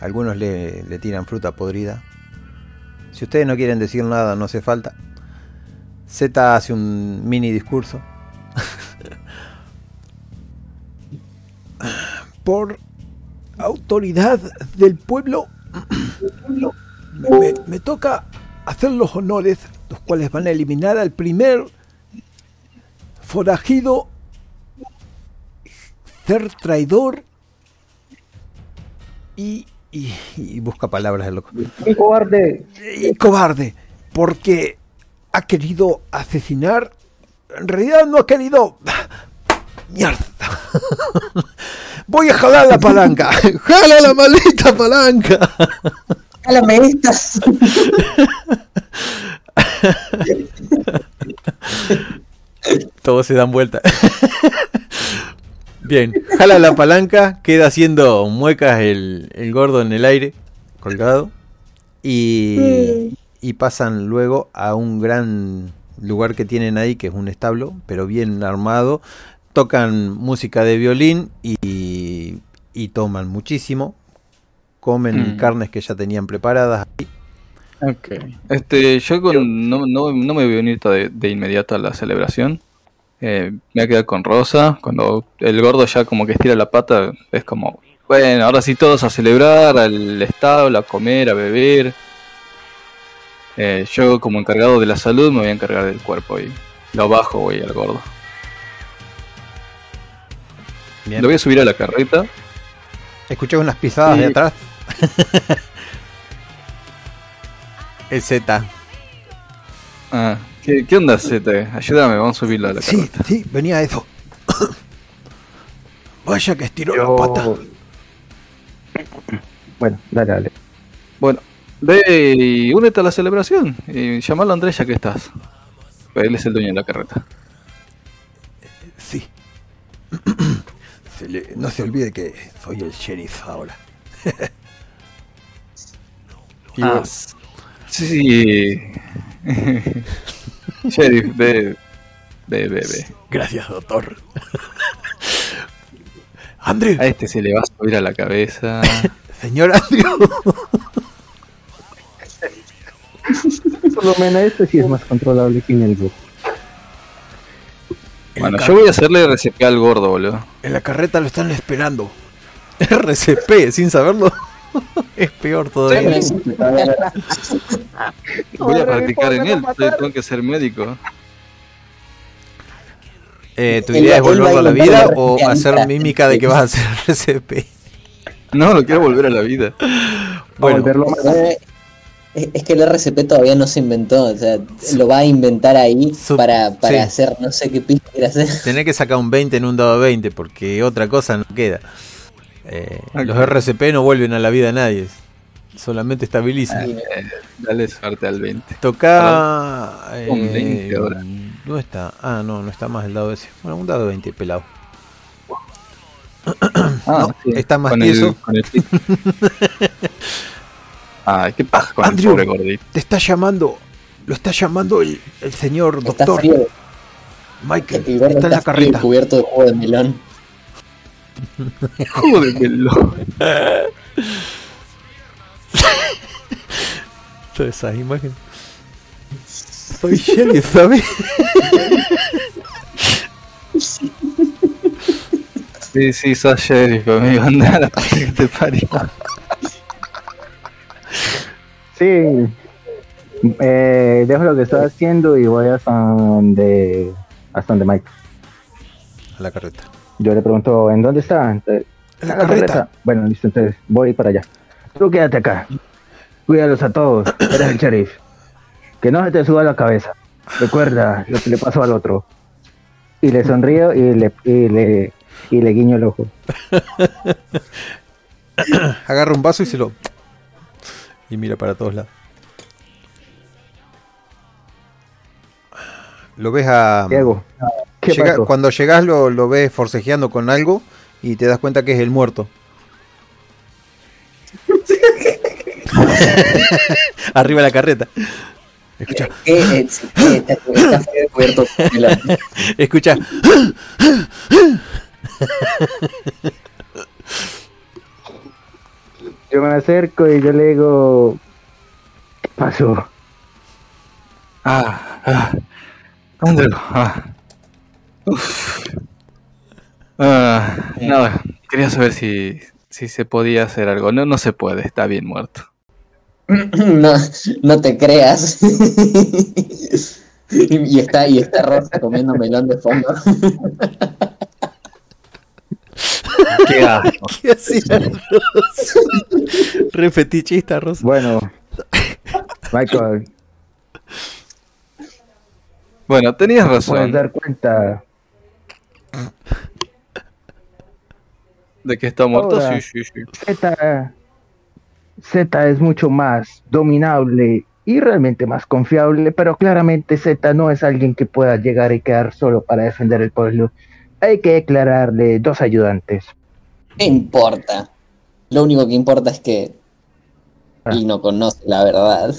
Algunos le, le tiran fruta podrida. Si ustedes no quieren decir nada, no hace falta. Z hace un mini discurso. Por autoridad del pueblo, me, toca hacer los honores, los cuales van a eliminar al primer forajido, ser traidor y, y- y busca palabras el loco. ¡Un cobarde! Y cobarde, porque ha querido asesinar, en realidad no ha querido... Mierda. (laughs) Voy a jalar la palanca. (laughs) Jala la maldita palanca. ¡Jálame estas! (laughs) Todos se dan vuelta. Bien, jala la palanca, queda haciendo muecas el, el gordo en el aire, colgado. Y, y pasan luego a un gran lugar que tienen ahí, que es un establo, pero bien armado. Tocan música de violín y, y toman muchísimo. Comen Mm. carnes que ya tenían preparadas. Ok. Este, yo con- no, no, no me voy a unir de, de inmediato a la celebración. Eh, me voy a quedar con Rosa. Cuando el gordo ya como que estira la pata, es como, bueno, ahora sí todos a celebrar, al establo, a comer, a beber. Eh, yo como encargado de la salud me voy a encargar del cuerpo y lo bajo voy al gordo. Bien. Lo voy a subir a la carreta. Escuché unas pisadas Sí. de atrás. (laughs) El Z. Ah, ¿qué, qué onda, Zete? Ayúdame, vamos a subirlo a la Sí, carreta. sí, venía eso. (coughs) Vaya que estiró la Yo... pata. Bueno, dale, dale. Bueno, ve y únete a la celebración. Y llamalo a Andrés ya que estás. Él es el dueño de la carreta. Sí. Se le- no se olvide que soy el sheriff ahora. Y (laughs) Ah, vos- sí. (laughs) Sheriff, ve. Ve, ve, ve. Gracias, doctor. Andrew, A este se le va a subir a la cabeza. (laughs) señor Andrew. Por lo menos este sí es más controlable que en el grupo. Bueno, yo voy a hacerle RCP al gordo, boludo. En la carreta lo están esperando. (laughs) RCP, sin saberlo. (laughs) es peor todavía. (laughs) Voy a practicar en él. Tengo que ser médico. Eh, ¿Tu idea es va a volverlo a la vida o hacer mímica de que vas a hacer RCP? No, lo quiero volver a la vida. Bueno, Es es que el RCP todavía no se inventó, o sea, lo va a inventar ahí Sup- para, para sí. hacer no sé qué pista quiere hacer. (laughs) tenés que sacar un 20 en un dado 20 porque otra cosa no queda. Eh. Los RCP no vuelven a la vida a nadie. Solamente estabilizan. Y- Dale suerte al 20. Toca. Un eh, 20 ahora. ¿Dónde está? Ah, no, no está más el dado ese. Bueno, un dado 20 pelado. Ah, No, está más con tieso. el, con el (laughs) Ay, qué paja con Andrew. el pobre gordito. Te está llamando. Lo está llamando el, el señor Está doctor frío, Michael. el gordo Está en la está carreta. cubierto de jugo de melón. (laughs) Jódemelo. (laughs) Todas esas imágenes. Soy Shelly, ¿sabes? Sí, sí, sos sheriff, amigo. Anda (laughs) a la que te parió. Sí. Eh, dejo lo que estoy haciendo y voy hasta donde, hasta donde Mike. A la carreta. Yo le pregunto, ¿en dónde está? Entonces, En la "Ah, carreta. Bueno, listo, entonces voy para allá. Tú quédate acá. Cuídalos a todos. (coughs) Eres el sheriff. Que no se te suba la cabeza. Recuerda lo que le pasó al otro. Y le sonrío y le, y le, y le guiño el ojo. (coughs) Agarra un vaso y se lo. Y mira para todos lados. Lo ves a. ¿Qué hago? ¿Qué Llega- cuando llegas lo, lo ves forcejeando con algo y te das cuenta que es el muerto. (laughs) Arriba de la carreta. Escucha, ¿Qué? (laughs) (laughs) Yo me acerco y yo le digo, ¿qué pasó? Ah, ah. Andrew, ah. Uf. Ah, nada, quería saber si, si se podía hacer algo. No, no se puede, está bien muerto. (clears throat) No, no te creas. (laughs) Y está, y está Rosa comiendo melón de fondo. (laughs) (laughs) Qué asco. (laughs) ¿Qué hacía Rosa? (laughs) Re fetichista, Rosa. Bueno, Michael, Bueno, tenías puedes razón dar cuenta. de que está muerto. Ahora. Sí, sí, sí. Z, Z es mucho más dominable y realmente más confiable, pero claramente Z no es alguien que pueda llegar y quedar solo para defender el pueblo. Hay que declararle dos ayudantes. ¿Qué importa? Lo único que importa es que él no conoce la verdad.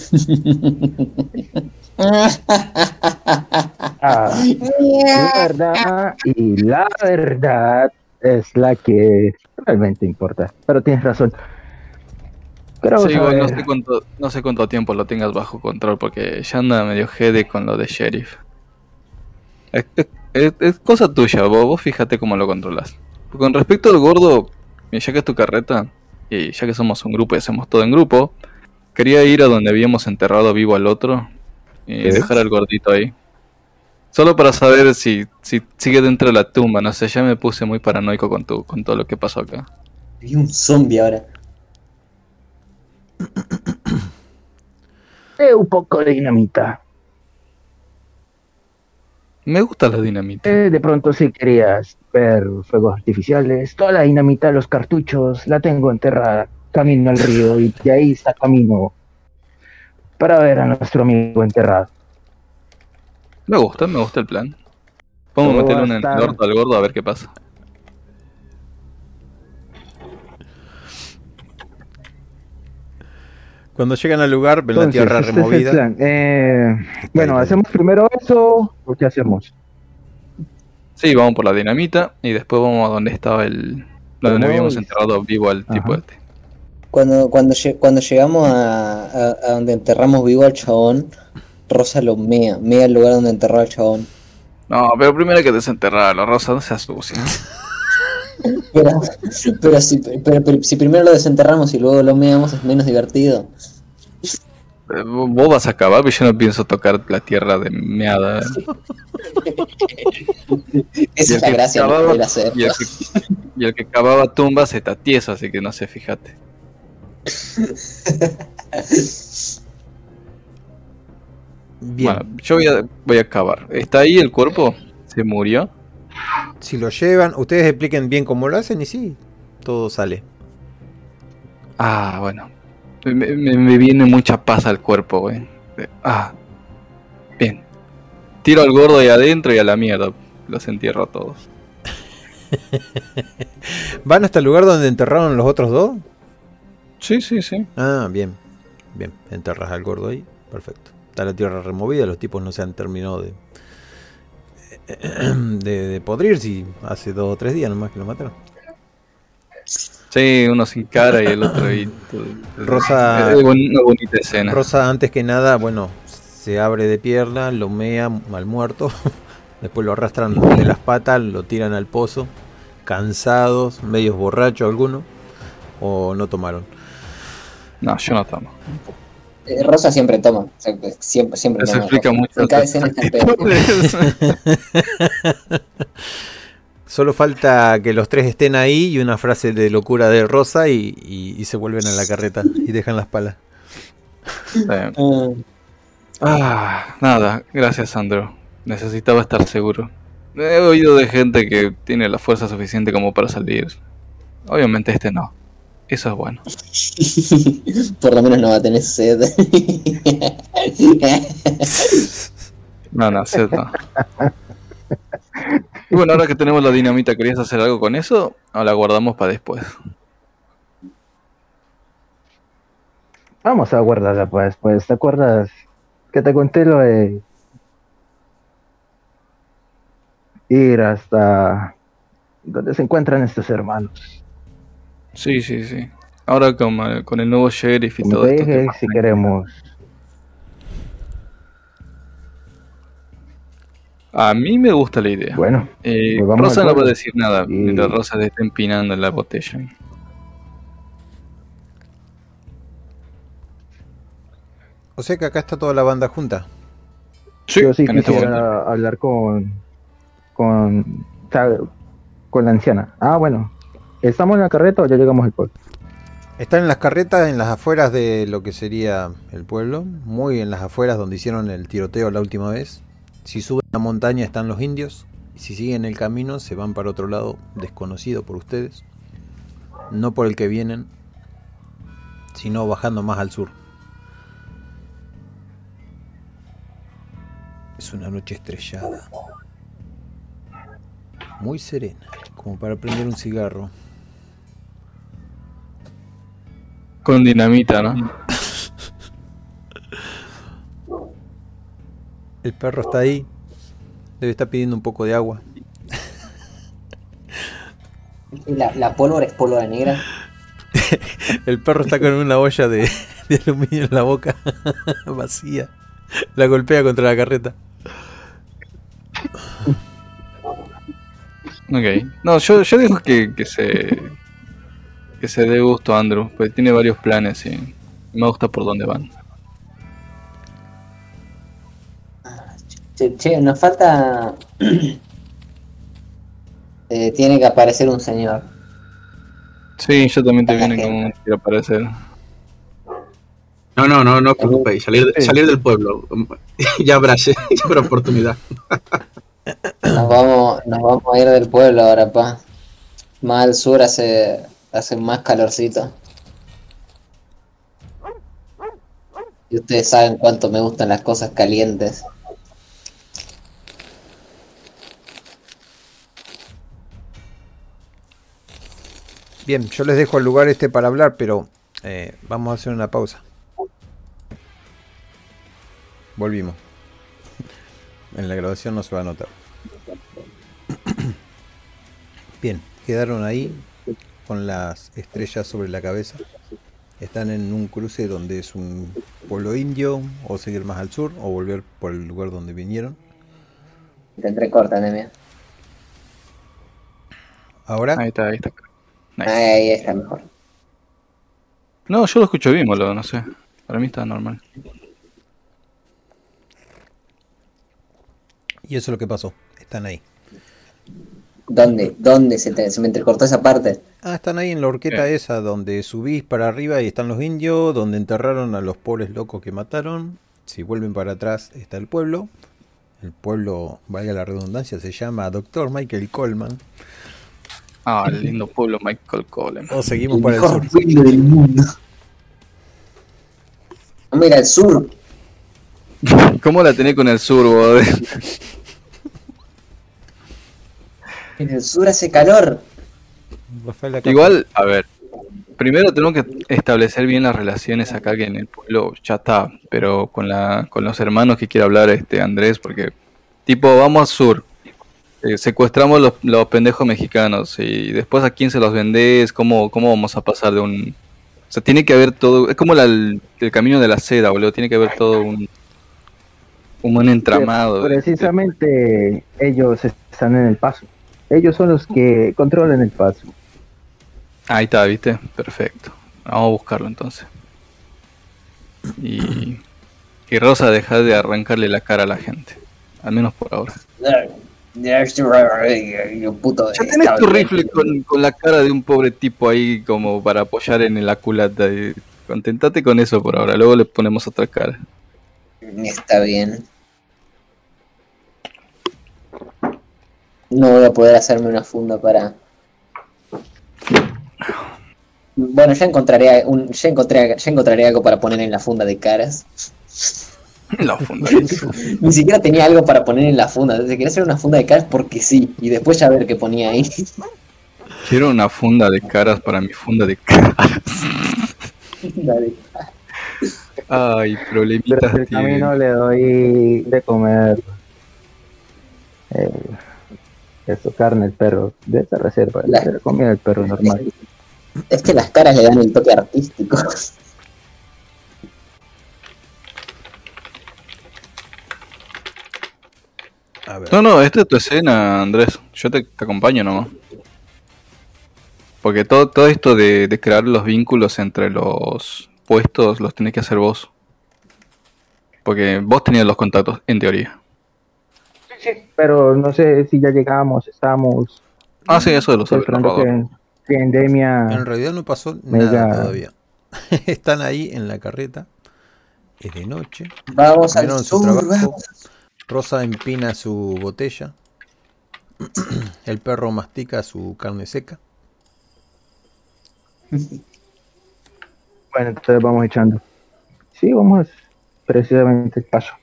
Ah, la verdad y la verdad es la que realmente importa. Pero tienes razón. Pero Sí, vamos a igual no ver. sé, cuánto, no sé cuánto tiempo lo tengas bajo control porque ya anda medio jede con lo de sheriff. Es, es- es- es cosa tuya, vos, vos fíjate cómo lo controlas. Con respecto al gordo, ya que es tu carreta, y ya que somos un grupo y hacemos todo en grupo, quería ir a donde habíamos enterrado vivo al otro y ¿Qué? dejar al gordito ahí. Solo para saber si, si sigue dentro de la tumba, no sé, ya me puse muy paranoico con, tu, con todo lo que pasó acá. Vi un zombie ahora. Eh, un poco de dinamita. Me gusta la dinamita. Eh, de pronto si querías ver fuegos artificiales, toda la dinamita, los cartuchos, la tengo enterrada camino al río y de ahí está camino para ver a nuestro amigo enterrado. Me gusta, me gusta el plan. Vamos a meterle un estar- al gordo a ver qué pasa. Cuando llegan al lugar, ven la Entonces, tierra este es el removida. plan. Eh, bueno, hacemos primero eso o qué hacemos? Sí, vamos por la dinamita y después vamos a donde estaba el. Donde habíamos enterrado vivo al tipo este. Cuando, cuando, cuando llegamos a, a- a donde enterramos vivo al chabón, Rosa lo mea, mea el lugar donde enterró al chabón. No, pero primero hay que desenterrarlo, Rosa, no seas sucia. (laughs) Pero, pero, si, pero- pero si primero lo desenterramos y luego lo meamos es menos divertido. Vos vas a acabar, pero yo no pienso tocar la tierra de meada. Esa (laughs) es la gracia de poder hacer. y, el que, y el que cavaba tumbas está tieso, así que no sé, fíjate. Bien, Bueno, yo voy a, voy a cavar. ¿Está ahí el cuerpo? ¿Se murió? Si lo llevan, ustedes expliquen bien cómo lo hacen y sí, todo sale. Ah, bueno. Me, me- me viene mucha paz al cuerpo, güey. Ah. Bien. Tiro al gordo ahí adentro y a la mierda. Los entierro a todos. (laughs) ¿Van hasta el lugar donde enterraron los otros dos? Sí, sí, sí. Ah, bien. Bien, enterras al gordo ahí. Perfecto. Está la tierra removida, los tipos no se han terminado de, (clears throat) de, de podrir si hace dos o tres días nomás que lo mataron. Sí, uno sin cara y el otro ahí. (laughs) Rosa- Es una bonita escena. Rosa, antes que nada, bueno, se abre de pierna, lo mea al muerto, (laughs) después lo arrastran de las patas, lo tiran al pozo, cansados, medios borrachos algunos, o no tomaron. No, yo no tomo. Eh, Rosa siempre toma. o sea, que siempre, siempre Eso toma. explica mucho. En cada escena está en pedo. (laughs) Solo falta que los tres estén ahí y una frase de locura de Rosa y, y- y se vuelven a la carreta y dejan las palas. Ah, nada, gracias Sandro. Necesitaba estar seguro. He oído de gente que tiene la fuerza suficiente como para salir. Obviamente este no. Eso es bueno. (laughs) Por lo menos no va a tener sed. No, no, Seth no. Y bueno, ahora que tenemos la dinamita, ¿querías hacer algo con eso? ¿O la guardamos para después? Vamos a guardarla para después. ¿Te acuerdas que te conté lo de ir hasta donde se encuentran estos hermanos? Sí, sí, sí. Ahora con, con el nuevo sheriff y Como todo te esto. dije, si queremos. A mí me gusta la idea. Bueno, Eh, pues vamos Rosa no va a decir nada Y- mientras Rosa le está empinando en la botella. O sea que acá está toda la banda junta. Sí, Yo sí este quisiera hablar con, con, con la anciana. Ah, bueno. ¿Estamos en la carreta o ya llegamos al pueblo? Están en las carretas, en las afueras de lo que sería el pueblo, muy en las afueras donde hicieron el tiroteo la última vez. Si suben la montaña están los indios, y si siguen el camino se van para otro lado desconocido por ustedes. No por el que vienen, sino bajando más al sur. Es una noche estrellada, muy serena, como para prender un cigarro. Con dinamita, ¿no? El perro está ahí. Debe estar pidiendo un poco de agua. La, la pólvora es pólvora negra. (laughs) El perro está con una olla de, de aluminio en la boca, (laughs) vacía. La golpea contra la carreta. Ok. No, yo, yo dejo que, que se. Que se dé gusto a Andrew, porque tiene varios planes y me gusta por dónde van. Che, che, nos falta. (clears throat) Eh, tiene que aparecer un señor. Sí, yo también te viene como quiero aparecer. No, no, no, no os preocupéis. Salir, salir del pueblo. (laughs) ya habrá, ya habrá oportunidad. Nos vamos, nos vamos a ir del pueblo ahora, pa. Más al sur hace, hace más calorcito. Y ustedes saben cuánto me gustan las cosas calientes. Bien, yo les dejo el lugar este para hablar, pero eh, vamos a hacer una pausa. Volvimos. (laughs) En la grabación no se va a notar. (clears throat) Bien, quedaron ahí con las estrellas sobre la cabeza. Están en un cruce donde es un pueblo indio, o seguir más al sur, o volver por el lugar donde vinieron. Te entrecorta, Nemia. Ahora, Ahí está, ahí está. Nice. Ahí, ahí está mejor. No, yo lo escucho bien, boludo, no sé. Para mí está normal. y eso es lo que pasó. Están ahí. ¿Dónde? ¿Dónde se, te- se me entrecortó esa parte? Ah, están ahí en la horqueta esa donde subís para arriba y están los indios, donde enterraron a los pobres locos que mataron. Si vuelven para atrás está el pueblo. El pueblo, valga la redundancia, se llama Dr. Michael Coleman. Ah, el lindo pueblo Michael Coleman. O seguimos El para el mejor sur. pueblo del mundo. Vamos a ir al sur. (laughs) ¿Cómo la tenés con el sur, boludo? (laughs) En el sur hace calor. Igual, a ver. Primero tenemos que establecer bien las relaciones acá que en el pueblo ya está, pero con la con los hermanos que quiere hablar este Andrés, porque tipo vamos al sur, eh, secuestramos los, los pendejos mexicanos y después a quién se los vendés, cómo cómo vamos a pasar de un, o sea tiene que haber todo, es como la- el, el camino de la seda, boludo, tiene que haber todo un un buen entramado. Precisamente ellos están en el paso. Ellos son los que controlan el paso. Ahí está, ¿viste? Perfecto. Vamos a buscarlo entonces. Y, y Rosa, deja de arrancarle la cara a la gente. Al menos por ahora. Ya tenés tu rifle con, con la cara de un pobre tipo ahí como para apoyar en la culata. y Contentate con eso por ahora. Luego le ponemos otra cara. Está bien. No voy a poder hacerme una funda para. Bueno, ya encontraré un, ya encontré, ya encontraré algo para poner en la funda de caras. (laughs) La funda. (laughs) Ni siquiera tenía algo para poner en la funda. Se quería hacer una funda de caras porque sí. Y después ya ver qué ponía ahí. Quiero una funda de caras para mi funda de caras. Dale. Ay, problemitas. Durante el tío. camino le doy de comer eh, eso, carne al perro de esa reserva. La- La comida del perro normal. Es que las caras le dan el toque artístico. A ver. No, no, esta es tu escena, Andrés. Yo te, te acompaño nomás. Porque todo, todo esto de, de crear los vínculos entre los puestos los tenés que hacer vos. Porque vos tenías los contactos, en teoría. Sí, pero no sé si ya llegamos, estamos. Ah, sí, eso de los que, que Endemia. En realidad no pasó nada todavía. (laughs) Están ahí en la carreta. Es de noche. Vamos al sur, vamos. Rosa empina su botella. (clears throat) El perro mastica su carne seca. Bueno, entonces vamos echando. Sí, vamos precisamente el paso.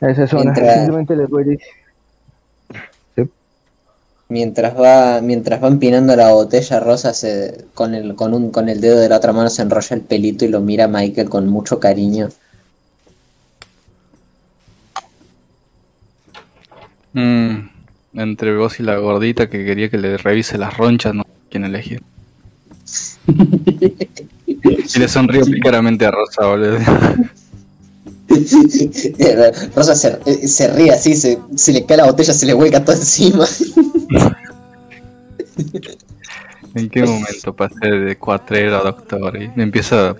A esa zona. Mientras- Simplemente les voy a decir. Mientras va, mientras va empinando la botella, Rosa se, con el, con un, con el dedo de la otra mano se enrolla el pelito y lo mira a Michael con mucho cariño. Mm, entre vos y la gordita que quería que le revise las ronchas, no sé quién elegir. (laughs) Y le sonrío pícaramente a Rosa, boludo. (laughs) Rosa se, se ríe así, se, se le cae la botella, se le vuelca todo encima. (laughs) ¿En qué momento pasé de cuatrero a doctor? Y me empiezo,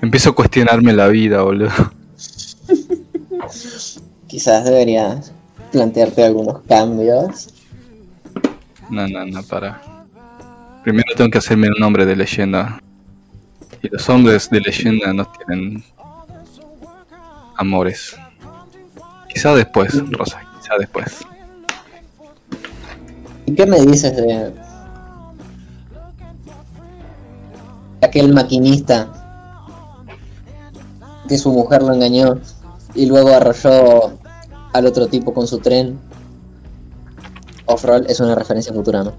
empiezo a cuestionarme la vida, boludo. (laughs) Quizás deberías plantearte algunos cambios. No, no, no, para. Primero tengo que hacerme un hombre de leyenda. Y los hombres de leyenda no tienen amores. Quizá después, Rosa, quizá después. ¿Y qué me dices de aquel maquinista que su mujer lo engañó y luego arrolló al otro tipo con su tren? Off-roll es una referencia futura, ¿no?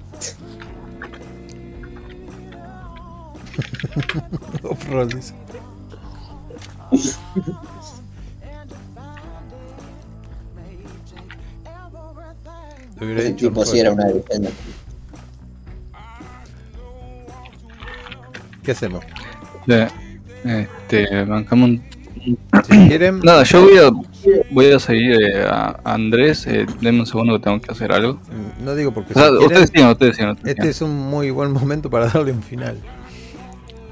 (laughs) Off-road, dice. (laughs) Lo hubiera dicho tipo off-road. sí era una leyenda. ¿Qué hacemos? Ya, Este, bancamos un- Si quieren, Nada, yo voy a, voy a seguir eh, a Andrés. Eh, denme un segundo que tengo que hacer algo. mm, no digo porque O sea, si quieren, ustedes sigan, ustedes ustedes este es un muy buen momento para darle un final.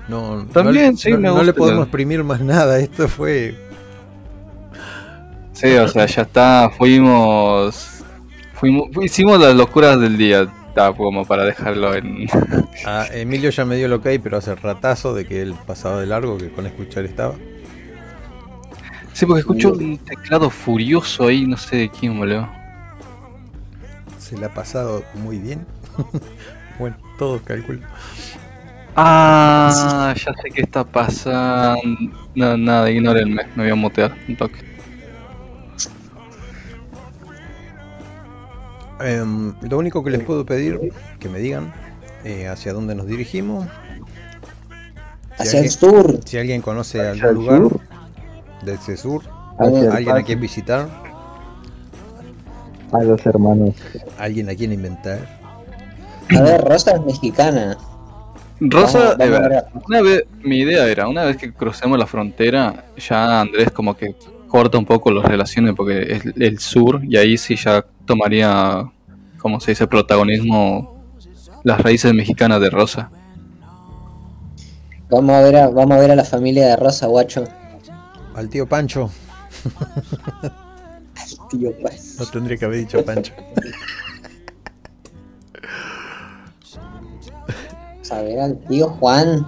No, También, no, sí, no- me no gusta. le podemos exprimir más nada. Esto fue Sí, o sea, ya está, fuimos, fuimos, hicimos las locuras del día, como para dejarlo en... (laughs) Ah, Emilio ya me dio el ok, pero hace ratazo de que él pasaba de largo, que con escuchar estaba. Sí, porque escucho un teclado furioso ahí, no sé de quién, boludo. Se le ha pasado muy bien. (laughs) bueno, todos calculo. Ah, ya sé qué está pasando. No, nada, ignórenme, me voy a mutear un toque. Em, lo único que les puedo pedir, que me digan eh, hacia dónde nos dirigimos. Si Hacia el sur. si alguien conoce Hacia algún lugar sur. de ese sur, Hacia alguien a quien visitar, A los hermanos. alguien a quien inventar. A ver, Rosa es mexicana. Rosa, Vamos- vamos eh, una vez, mi idea era, una vez que crucemos la frontera, ya Andrés como que corta un poco las relaciones porque es el sur y ahí sí ya tomaría, como se dice, protagonismo las raíces mexicanas de Rosa. Vamos a ver a, vamos a ver a la familia de Rosa, guacho. Al tío Pancho, (laughs) Tío, pues. no tendría que haber dicho Pancho. Vamos a ver al tío Juan.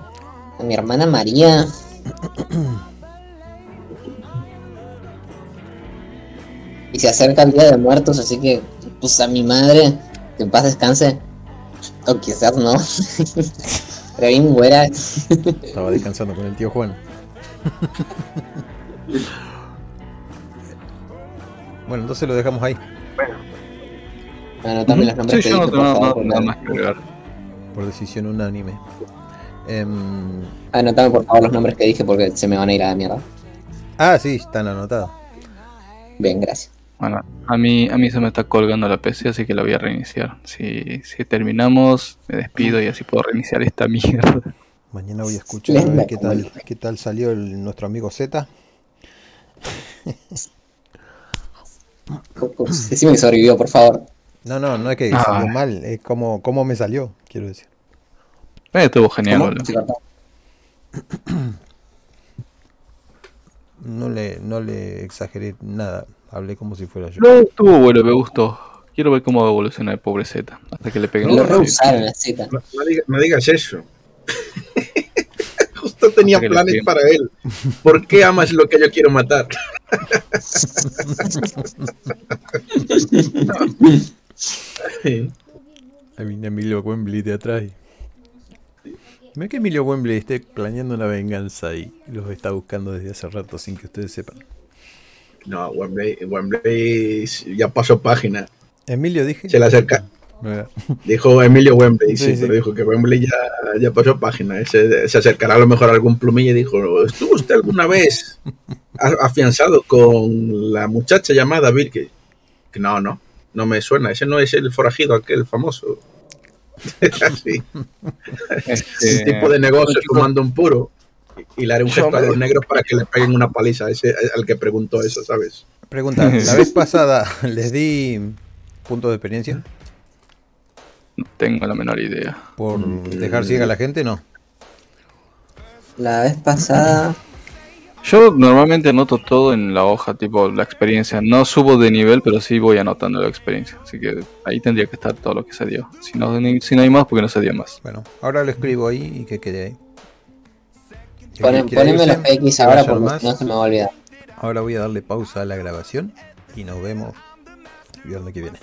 A mi hermana María. (coughs) Y se acerca el día de muertos, así que, pues a mi madre, que en paz descanse. O quizás no. (laughs) Pero bien güera. (laughs) Estaba descansando con el tío Juan. bueno, entonces lo dejamos ahí, Anotame los nombres Sí, que yo no dije, tengo por nada, favor. nada más que agregar. por decisión unánime. Em, Anotame por favor los nombres que dije porque se me van a ir a la mierda. ah, sí, están anotados. Bien, gracias. Bueno, a mí, a mí se me está colgando la PC, así que la voy a reiniciar. Si, si terminamos, me despido y así puedo reiniciar esta (laughs) mierda. Mañana voy a escuchar a ver Lenda qué tal, qué tal salió el- nuestro amigo Z. (laughs) Decime que sobrevivió, por favor. No, no, no es que Ah. salió mal, es como, cómo me salió, quiero decir. Eh, estuvo genial, (clears throat) no le, no le exageré nada. Hablé como si fuera yo. No, estuvo bueno, me gustó. Quiero ver cómo evoluciona el pobre Z. Hasta que le peguen Z. No, no diga- no digas eso. Justo tenía planes para él. ¿Por qué amas lo que yo quiero matar? (laughs) Ahí viene Emilio Wembley de atrás. Mira que Emilio Wembley esté planeando una venganza y los está buscando desde hace rato sin que ustedes sepan. No, Wembley, Wembley ya pasó página. Emilio dije. Se le acerca. Mira, Dijo Emilio Wembley, sí, Sí, sí. pero dijo que Wembley ya, ya pasó página. Se, se acercará a lo mejor a algún plumilla y dijo: ¿Estuvo usted alguna vez afianzado con la muchacha llamada? Que no, no, no me suena. Ese no es el forajido, aquel famoso. (laughs) Así. Este, un tipo de negocio fumando un puro. Y le haré un gesto a los negros para que le peguen una paliza a ese, al que preguntó eso, ¿sabes? Pregunta, (laughs) la vez pasada les di puntos de experiencia No tengo la menor idea. por dejar ciega a la gente, no. La vez pasada. Yo normalmente anoto todo en la hoja, tipo la experiencia. No subo de nivel, pero sí voy anotando la experiencia. Así que ahí tendría que estar todo lo que se dio. Si no, si no hay más, porque no se dio más. Bueno, ahora lo escribo ahí y que quede ahí. Quiera poneme los PX ahora porque más. no se me va a olvidar. Ahora voy a darle pausa a la grabación y nos vemos viernes que viene.